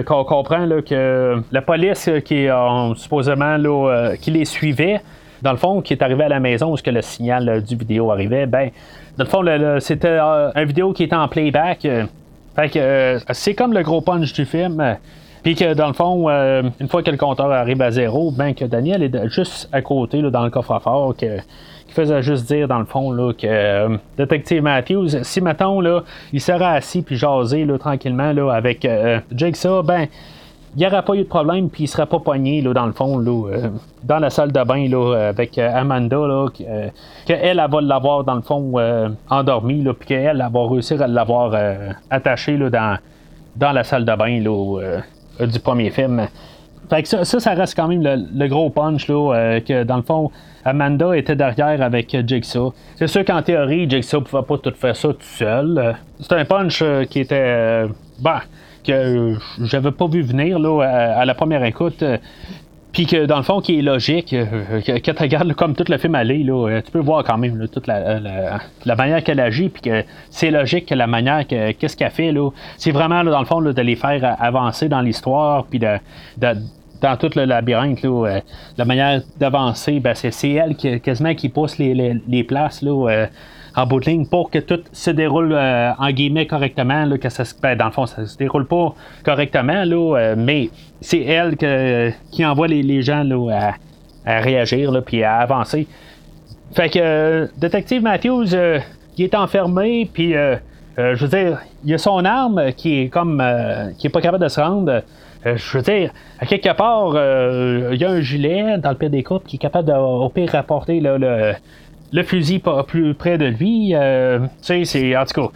qu'on comprend là, que la police qui supposément là, qui les suivait, dans le fond, qui est arrivé à la maison où le signal du vidéo arrivait, ben, dans le fond, c'était un vidéo qui était en playback. fait que c'est comme le gros punch du film. Puis que dans le fond, une fois que le compteur arrive à zéro, ben que Daniel est juste à côté là, dans le coffre-fort, que faisait juste dire, dans le fond, là, que euh, Détective Matthews, si, mettons, là, il serait assis puis jasé là, tranquillement là, avec euh, Jigsaw, ben, il n'y aurait pas eu de problème, puis il serait pas pogné, là, dans le fond, là, euh, dans la salle de bain, là, avec Amanda, là, qu'elle, elle, va l'avoir, dans le fond, endormi, là, puis qu'elle, elle va réussir à l'avoir attaché, là, dans, dans la salle de bain, là, du premier film. Fait que ça, ça, reste quand même le, gros punch, là, que dans le fond, Amanda était derrière avec Jigsaw. C'est sûr qu'en théorie, Jigsaw ne pouvait pas tout faire ça tout seul. C'est un punch euh, qui était. Euh, bah, que j'avais pas vu venir là, à, la première écoute. Euh, puis que dans le fond, qui est logique, que, tu regardes comme tout le film aller, là, tu peux voir quand même toute la, manière qu'elle agit, puis que c'est logique que la manière qu'est-ce qu'elle fait, là, c'est vraiment dans le fond de les faire avancer dans l'histoire, puis de, dans tout le labyrinthe, euh, la manière d'avancer, ben, c'est, elle qui, quasiment qui pousse les, places là, euh, en bout de ligne pour que tout se déroule euh, en guillemets correctement. Que ça, ben, dans le fond, ça se déroule pas correctement, là, mais c'est elle qui envoie les, gens à, réagir puis à avancer. Fait que Détective Matthews, il est enfermé, puis je veux dire, il a son arme qui est comme qui est pas capable de se rendre. Euh, je veux dire, à quelque part, euh, il y a un gilet dans le pire des coupes qui est capable de, au pire, rapporter le, fusil pas plus près de lui. Euh, tu sais, c'est. En tout cas,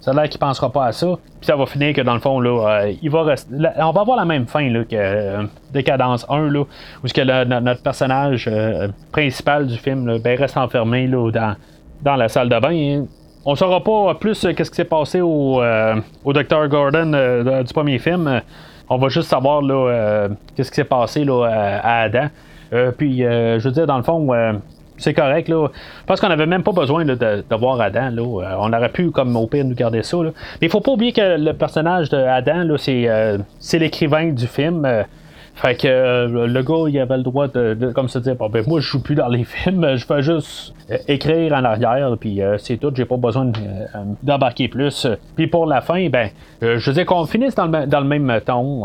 ça a l'air qu'il pensera pas à ça. Puis ça va finir que dans le fond, là, il va rester, on va avoir la même fin là, que Décadence 1, là, où que notre personnage principal du film ben, reste enfermé là, dans, dans la salle de bain. On saura pas plus qu'est-ce qui s'est passé au, au Dr. Gordon du premier film. On va juste savoir là, euh, qu'est-ce qui s'est passé là, à Adam. Euh, puis, euh, je veux dire, dans le fond, c'est correct. Là, parce qu'on n'avait même pas besoin de, voir Adam. Là. on aurait pu, comme au pire, nous garder ça. Mais il faut pas oublier que le personnage de Adam, c'est, c'est l'écrivain du film. Fait que euh, le gars, il avait le droit de, comme se dire, bon, ben, moi, je joue plus dans les [laughs] films, je fais juste euh, écrire en arrière, puis c'est tout, j'ai pas besoin d'embarquer plus. Puis pour la fin, ben, je veux dire qu'on finisse dans le, dans le même ton.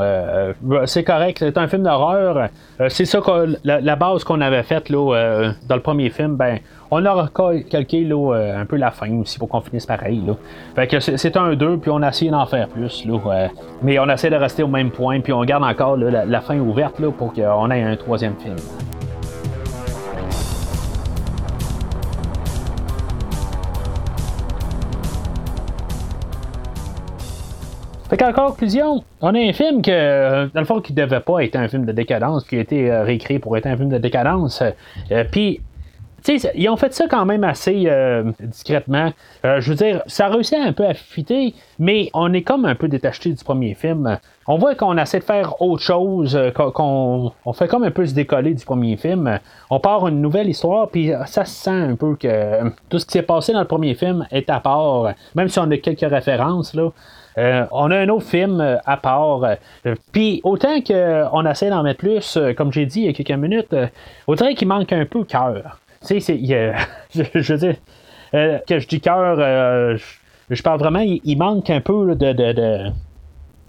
c'est correct, c'est un film d'horreur. c'est ça que la, base qu'on avait faite là, dans le premier film, ben, on a calqué là, euh, un peu la fin aussi pour qu'on finisse pareil. Là. Fait que c'est un 2, puis on a essayé d'en faire plus. Là, mais on essaie de rester au même point, puis on garde encore la, fin ouverte là, pour qu'on ait un troisième film. Fait qu'en conclusion, on a un film que, euh, dans le fond, qui devait pas être un film de décadence, qui a été euh, réécrit pour être un film de décadence. Puis ils ont fait ça quand même assez euh, discrètement. Euh, je veux dire, ça a réussi un peu à fitter, mais on est comme un peu détaché du premier film. On voit qu'on essaie de faire autre chose, euh, qu'on on fait comme un peu se décoller du premier film. On part une nouvelle histoire, puis ça se sent un peu que tout ce qui s'est passé dans le premier film est à part, même si on a quelques références là. on a un autre film à part. Puis autant qu'on essaie d'en mettre plus, comme j'ai dit il y a quelques minutes, autant qu'il manque un peu cœur. Tu sais, [laughs] je, veux dire, euh, que je dis cœur, euh, je, parle vraiment, il, manque un peu de, de,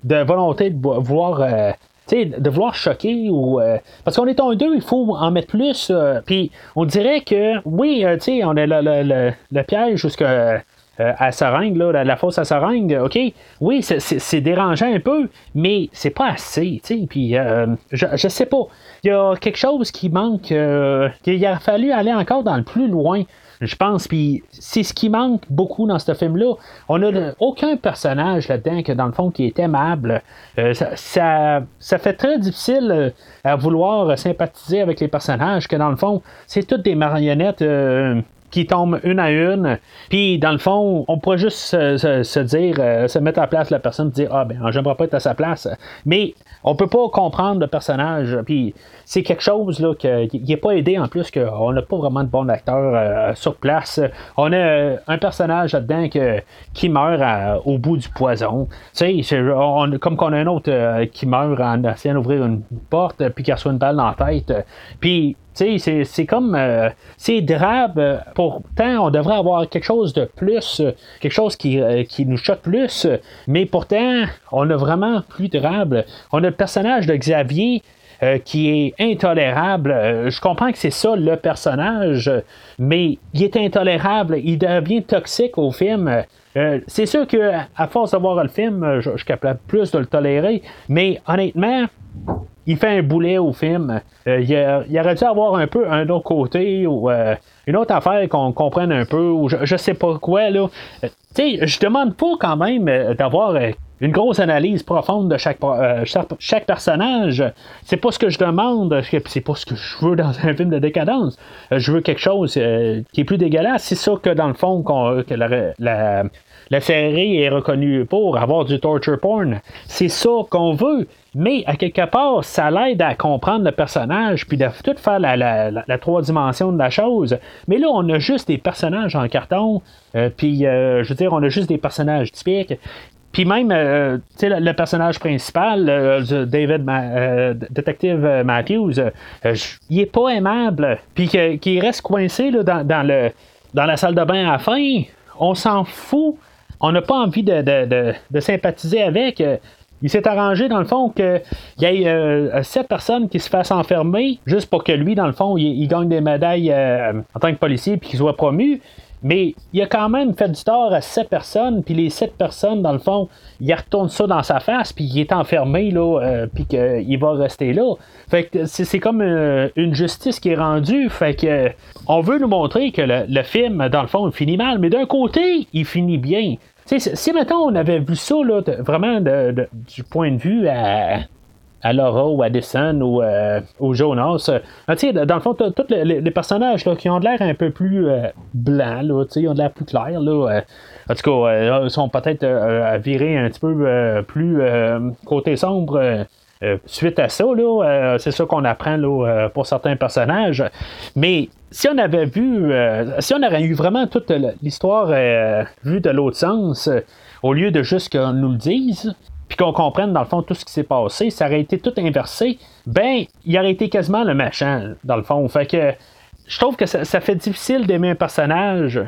de, volonté de vouloir. Euh, de vouloir choquer ou parce qu'on est en deux, il faut en mettre plus. Puis on dirait que oui, tu sais, on a le, le, le, piège jusqu'à à seringue, là, la, fosse à seringue, OK, oui, c'est dérangeant un peu, mais c'est pas assez, tu sais, puis je, je sais pas il y a quelque chose qui manque, euh, qu'il a fallu aller encore dans le plus loin. Je pense, puis c'est ce qui manque beaucoup dans ce film-là. On n'a aucun personnage là-dedans que, dans le fond, qui est aimable. Euh, ça, ça, fait très difficile euh, à vouloir sympathiser avec les personnages, que dans le fond, c'est toutes des marionnettes qui tombent une à une. Puis, dans le fond, on pourrait juste se, dire, se mettre à la place de la personne, dire Ah, ben, j'aimerais pas être à sa place. Mais on peut pas comprendre le personnage. Puis c'est quelque chose là qui n'est pas aidé en plus qu'on n'a pas vraiment de bon acteur euh, sur place. On a euh, un personnage là-dedans qui meurt au bout du poison. Tu sais, comme qu'on a un autre euh, qui meurt en essayant d'ouvrir une porte puis qui reçoit une balle dans la tête. Puis c'est comme. c'est drabe. Pourtant, on devrait avoir quelque chose de plus, quelque chose qui, qui, nous choque plus. Mais pourtant, on a vraiment plus drabe. On a le personnage de Xavier. Euh, qui est intolérable. Euh, je comprends que c'est ça le personnage, mais il est intolérable, il devient toxique au film. Euh, c'est sûr que à force de voir le film, je, je suis capable plus de le tolérer, mais honnêtement, il fait un boulet au film. il, aurait dû avoir un peu un autre côté ou une autre affaire qu'on comprenne un peu ou je, sais pas quoi là. tu sais, je demande pas quand même d'avoir une grosse analyse profonde de chaque, euh, chaque, personnage. C'est pas ce que je demande, c'est pas ce que je veux dans un film de décadence. Euh, je veux quelque chose euh, qui est plus dégueulasse. C'est ça que dans le fond, que la, la, série est reconnue pour avoir du torture porn. C'est ça qu'on veut. Mais à quelque part, ça l'aide à comprendre le personnage, puis de tout faire la, la, trois dimensions de la chose. Mais là, on a juste des personnages en carton, puis je veux dire, on a juste des personnages typiques. Puis même, euh, tu sais, le, personnage principal, euh, David, euh, Detective Matthews, il est pas aimable. Puis qu'il reste coincé dans, le, dans la salle de bain à la fin, on s'en fout. On n'a pas envie de, sympathiser avec. Il s'est arrangé, dans le fond, qu'il y ait sept personnes qui se fassent enfermer, juste pour que lui, dans le fond, il, gagne des médailles en tant que policier puis qu'il soit promu. Mais il a quand même fait du tort à sept personnes, puis les sept personnes, dans le fond, il retourne ça dans sa face, puis il est enfermé, là, euh, puis qu'il va rester là. Fait que c'est comme euh, une justice qui est rendue. Fait que on veut nous montrer que le, film, dans le fond, il finit mal, mais d'un côté, il finit bien. si maintenant on avait vu ça là, vraiment du point de vue à, à Laura ou à ou euh, au Jonas. Euh, dans le fond, tous les, personnages qui ont de l'air un peu plus euh, blancs, ont de l'air plus clairs. Là, en tout cas, ils sont peut-être à virer un petit peu plus côté sombre. suite à ça, c'est ça qu'on apprend pour certains personnages. Mais si on avait vu, si on aurait eu vraiment toute l'histoire vue de l'autre sens, au lieu de juste qu'on nous le dise, puis qu'on comprenne dans le fond tout ce qui s'est passé, ça aurait été tout inversé, ben, il aurait été quasiment le machin, dans le fond. Fait que je trouve que ça, fait difficile d'aimer un personnage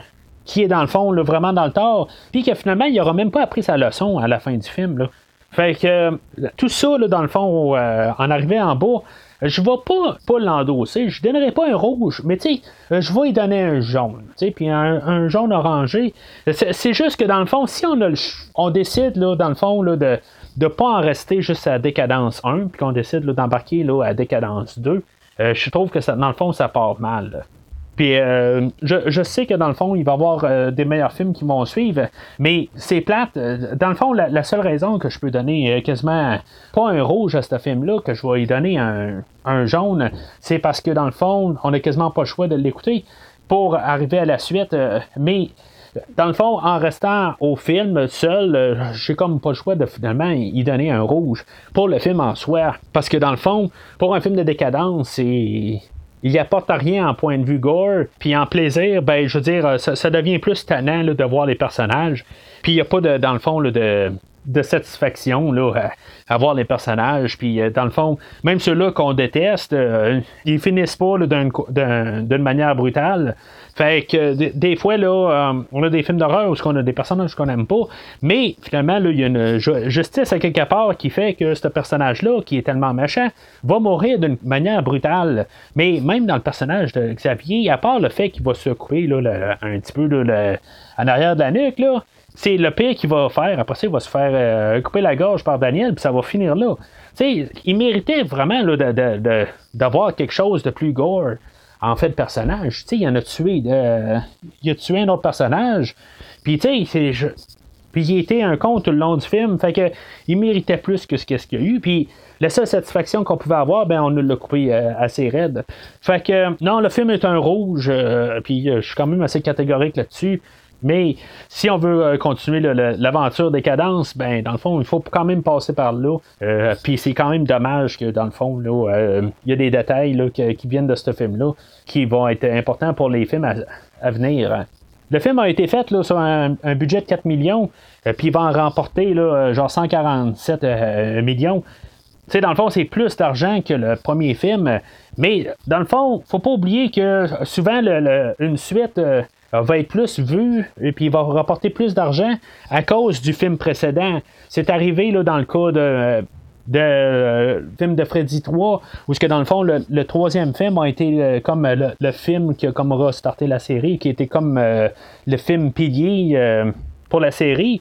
qui est dans le fond vraiment dans le tort, puis que finalement il n'aura même pas appris sa leçon à la fin du film. Là. Fait que tout ça, dans le fond, euh, en arrivant en bas, je vais pas, pas l'endosser. Je donnerai pas un rouge, mais tu je vais lui donner un jaune. Puis un, jaune orangé. C'est juste que dans le fond, si on, a on décide, là, dans le fond, là, de ne pas en rester juste à décadence 1, puis qu'on décide d'embarquer à décadence 2, euh, je trouve que ça, dans le fond, ça part mal. Puis euh, je, sais que dans le fond, il va y avoir euh, des meilleurs films qui vont suivre, mais c'est plate. Euh, dans le fond, la, seule raison que je peux donner quasiment pas un rouge à ce film-là, que je vais y donner un, jaune, c'est parce que dans le fond, on n'a quasiment pas le choix de l'écouter pour arriver à la suite. mais dans le fond, en restant au film seul, j'ai comme pas le choix de finalement y donner un rouge pour le film en soi. Parce que dans le fond, pour un film de décadence, c'est il apporte rien en point de vue gore, puis en plaisir, ben je veux dire, ça, devient plus tannant de voir les personnages. Puis il n'y a pas de, dans le fond de, satisfaction là, à, voir les personnages. Puis euh, dans le fond, même ceux-là qu'on déteste, euh, ils finissent pas d'une manière brutale. Fait que des fois, euh, on a des films d'horreur où on a des personnages qu'on n'aime pas, mais finalement, il y a une justice à quelque part qui fait que ce personnage-là, qui est tellement méchant, va mourir d'une manière brutale. Mais même dans le personnage de Xavier, à part le fait qu'il va se couper un petit peu en arrière de la nuque, c'est le pire qu'il va faire. Après ça, il va se faire euh, couper la gorge par Daniel, puis ça va finir là. sais, il méritait vraiment d'avoir quelque chose de plus gore en fait de personnage. sais, il en a tué. Euh, il a tué un autre personnage. Puis, tu sais, puis il était un con tout le long du film. Fait que il méritait plus que ce qu'il y a eu. Puis la seule satisfaction qu'on pouvait avoir, ben on nous l'a coupé euh, assez raide. Fait que non, le film est un rouge. puis je suis quand même assez catégorique là-dessus. Mais si on veut euh, continuer l'aventure des cadences, ben dans le fond, il faut quand même passer par là. Euh, puis c'est quand même dommage que dans le fond, euh, il y a des détails qui, viennent de ce film-là qui vont être importants pour les films à, venir. Le film a été fait là, sur un, budget de 4 millions, puis il va en remporter là, genre 147 millions. Tu sais, dans le fond, c'est plus d'argent que le premier film. Mais dans le fond, faut pas oublier que souvent, une suite va être plus vu et puis il va rapporter plus d'argent à cause du film précédent. C'est arrivé là, dans le cas de, euh, film de Freddy 3, où ce que dans le fond, le, troisième film a été euh, comme le, film qui a comme restarté la série, qui était comme euh, le film pilier pour la série,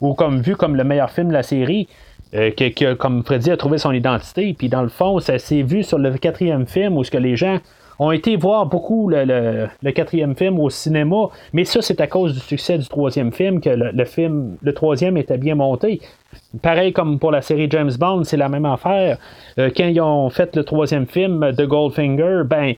ou comme vu comme le meilleur film de la série. Que, comme Freddy a trouvé son identité, puis dans le fond, ça s'est vu sur le quatrième film où ce que les gens ont été voir beaucoup le, quatrième film au cinéma, mais ça, c'est à cause du succès du troisième film que le, film, le troisième était bien monté. Pareil comme pour la série James Bond, c'est la même affaire. Euh, quand ils ont fait le troisième film de Goldfinger, ben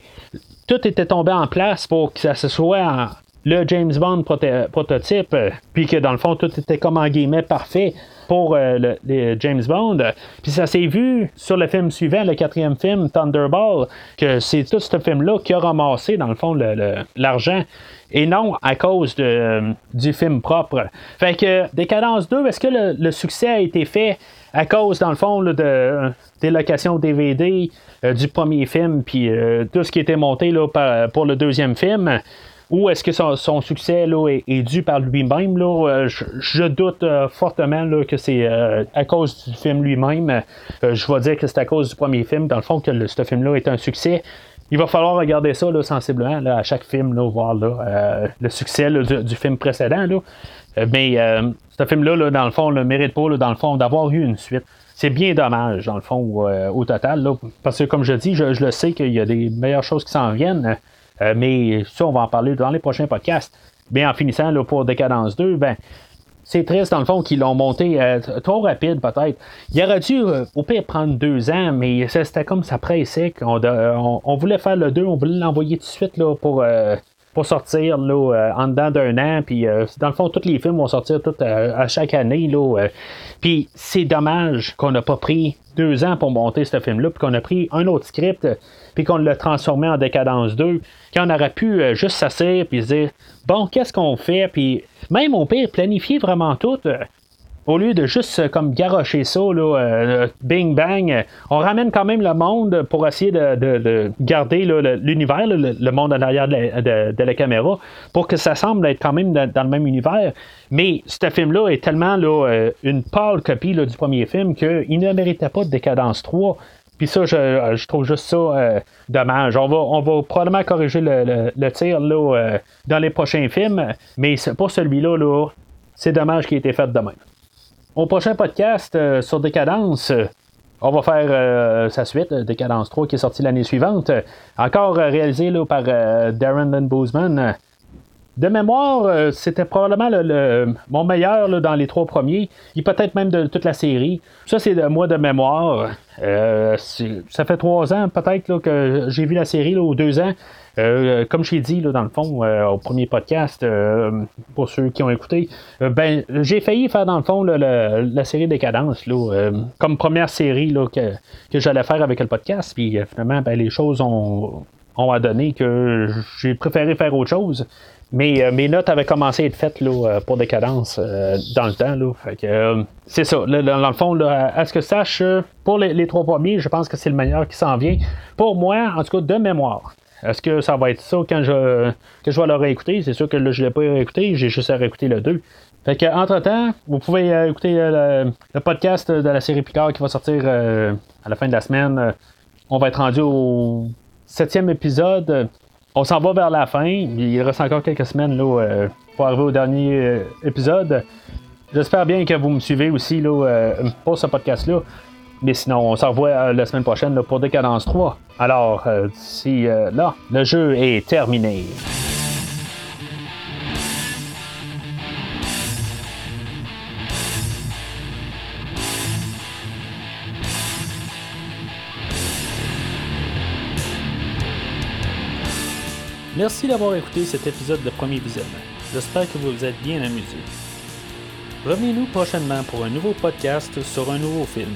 tout était tombé en place pour que ça se soit le James Bond prototype, euh, puis que dans le fond tout était comme en guillemets parfait pour euh, le, James Bond. Puis ça s'est vu sur le film suivant, le quatrième film, Thunderball, que c'est tout ce film-là qui a ramassé, dans le fond, l'argent. et non à cause euh, du film propre. Fait que Décadence 2, est-ce que le, succès a été fait à cause, dans le fond, de, euh, des locations DVD du premier film, puis tout ce qui était monté pour le deuxième film? Ou est-ce que son, succès là, est, dû par lui-même? Euh, je, doute euh, fortement là, que c'est euh, à cause du film lui-même. je vais dire que c'est à cause du premier film, dans le fond, que ce film-là est un succès. Il va falloir regarder ça là, sensiblement à chaque film, là, voir le succès du, film précédent. Mais ce film-là, dans le fond, ne mérite pas, dans le fond, d'avoir eu une suite c'est bien dommage, dans le fond, au total. parce que, comme je dis, je le sais qu'il y a des meilleures choses qui s'en viennent. Euh, mais ça, on va en parler dans les prochains podcasts. Mais en finissant là, pour Décadence 2, ben, c'est triste dans le fond qu'ils l'ont monté euh, trop rapide peut-être. Il aurait dû euh, au pire prendre deux ans, mais c'était comme ça pressait. On, on, voulait faire le 2, on voulait l'envoyer tout de suite là, pour, sortir là, en dedans d'un an. Puis dans le fond, tous les films vont sortir tout, à chaque année. Là, puis c'est dommage qu'on n'a pas pris deux ans pour monter ce film-là, puis qu'on a pris un autre script puis qu'on l'a transformé en Décadence 2, quand on aurait pu euh, juste s'asseoir puis se dire bon, qu'est-ce qu'on fait, puis même au pire, planifier vraiment tout. Euh, au lieu de juste comme garocher ça, là, bing bang, on ramène quand même le monde pour essayer de, garder l'univers, le, monde en arrière de la, caméra, pour que ça semble être quand même dans, le même univers. Mais ce film-là est tellement là, une pâle copie du premier film qu'il ne méritait pas de Décadence 3. Puis ça, je, trouve juste ça euh, dommage. On va, on va probablement corriger le, tir là, euh, dans les prochains films, mais pour celui-là, là, c'est dommage qu'il ait été fait de même. Au prochain podcast euh, sur Décadence, on va faire sa suite, Décadence 3, qui est sortie l'année suivante. Encore réalisé là, par Darren Lynn Boozman. De mémoire, c'était probablement le, mon meilleur dans les trois premiers, et peut-être même de toute la série. Ça, c'est de moi de mémoire. Euh, ça fait trois ans peut-être que j'ai vu la série, ou deux ans. Euh, comme j'ai dit là, dans le fond euh, au premier podcast, pour ceux qui ont écouté, ben j'ai failli faire dans le fond la série Décadence là, comme première série là, que, que j'allais faire avec le podcast. Puis finalement, ben, les choses ont, ont donné que j'ai préféré faire autre chose. Mais euh, mes notes avaient commencé à être faites là, euh, pour décadence euh, dans le temps. Là. C'est ça. dans le fond, à ce que sache, pour les, trois premiers, je pense que c'est le meilleur qui s'en vient. Pour moi, en tout cas, de mémoire. Est-ce que ça va être ça quand je, je vais le réécouter? C'est sûr que là, je ne l'ai pas réécouté, j'ai juste à réécouter le 2. Fait que, entre-temps, vous pouvez écouter le, podcast de la série Picard qui va sortir à la fin de la semaine. on va être rendu au septième épisode on s'en va vers la fin. Il reste encore quelques semaines là, euh, pour arriver au dernier euh, épisode. J'espère bien que vous me suivez aussi là, euh, pour ce podcast-là. Mais sinon, on se revoit la semaine prochaine pour Décadence 3. Alors, d'ici là, le jeu est terminé. Merci d'avoir écouté cet épisode de Premier Visionnement. J'espère que vous vous êtes bien amusé. Revenez-nous prochainement pour un nouveau podcast sur un nouveau film.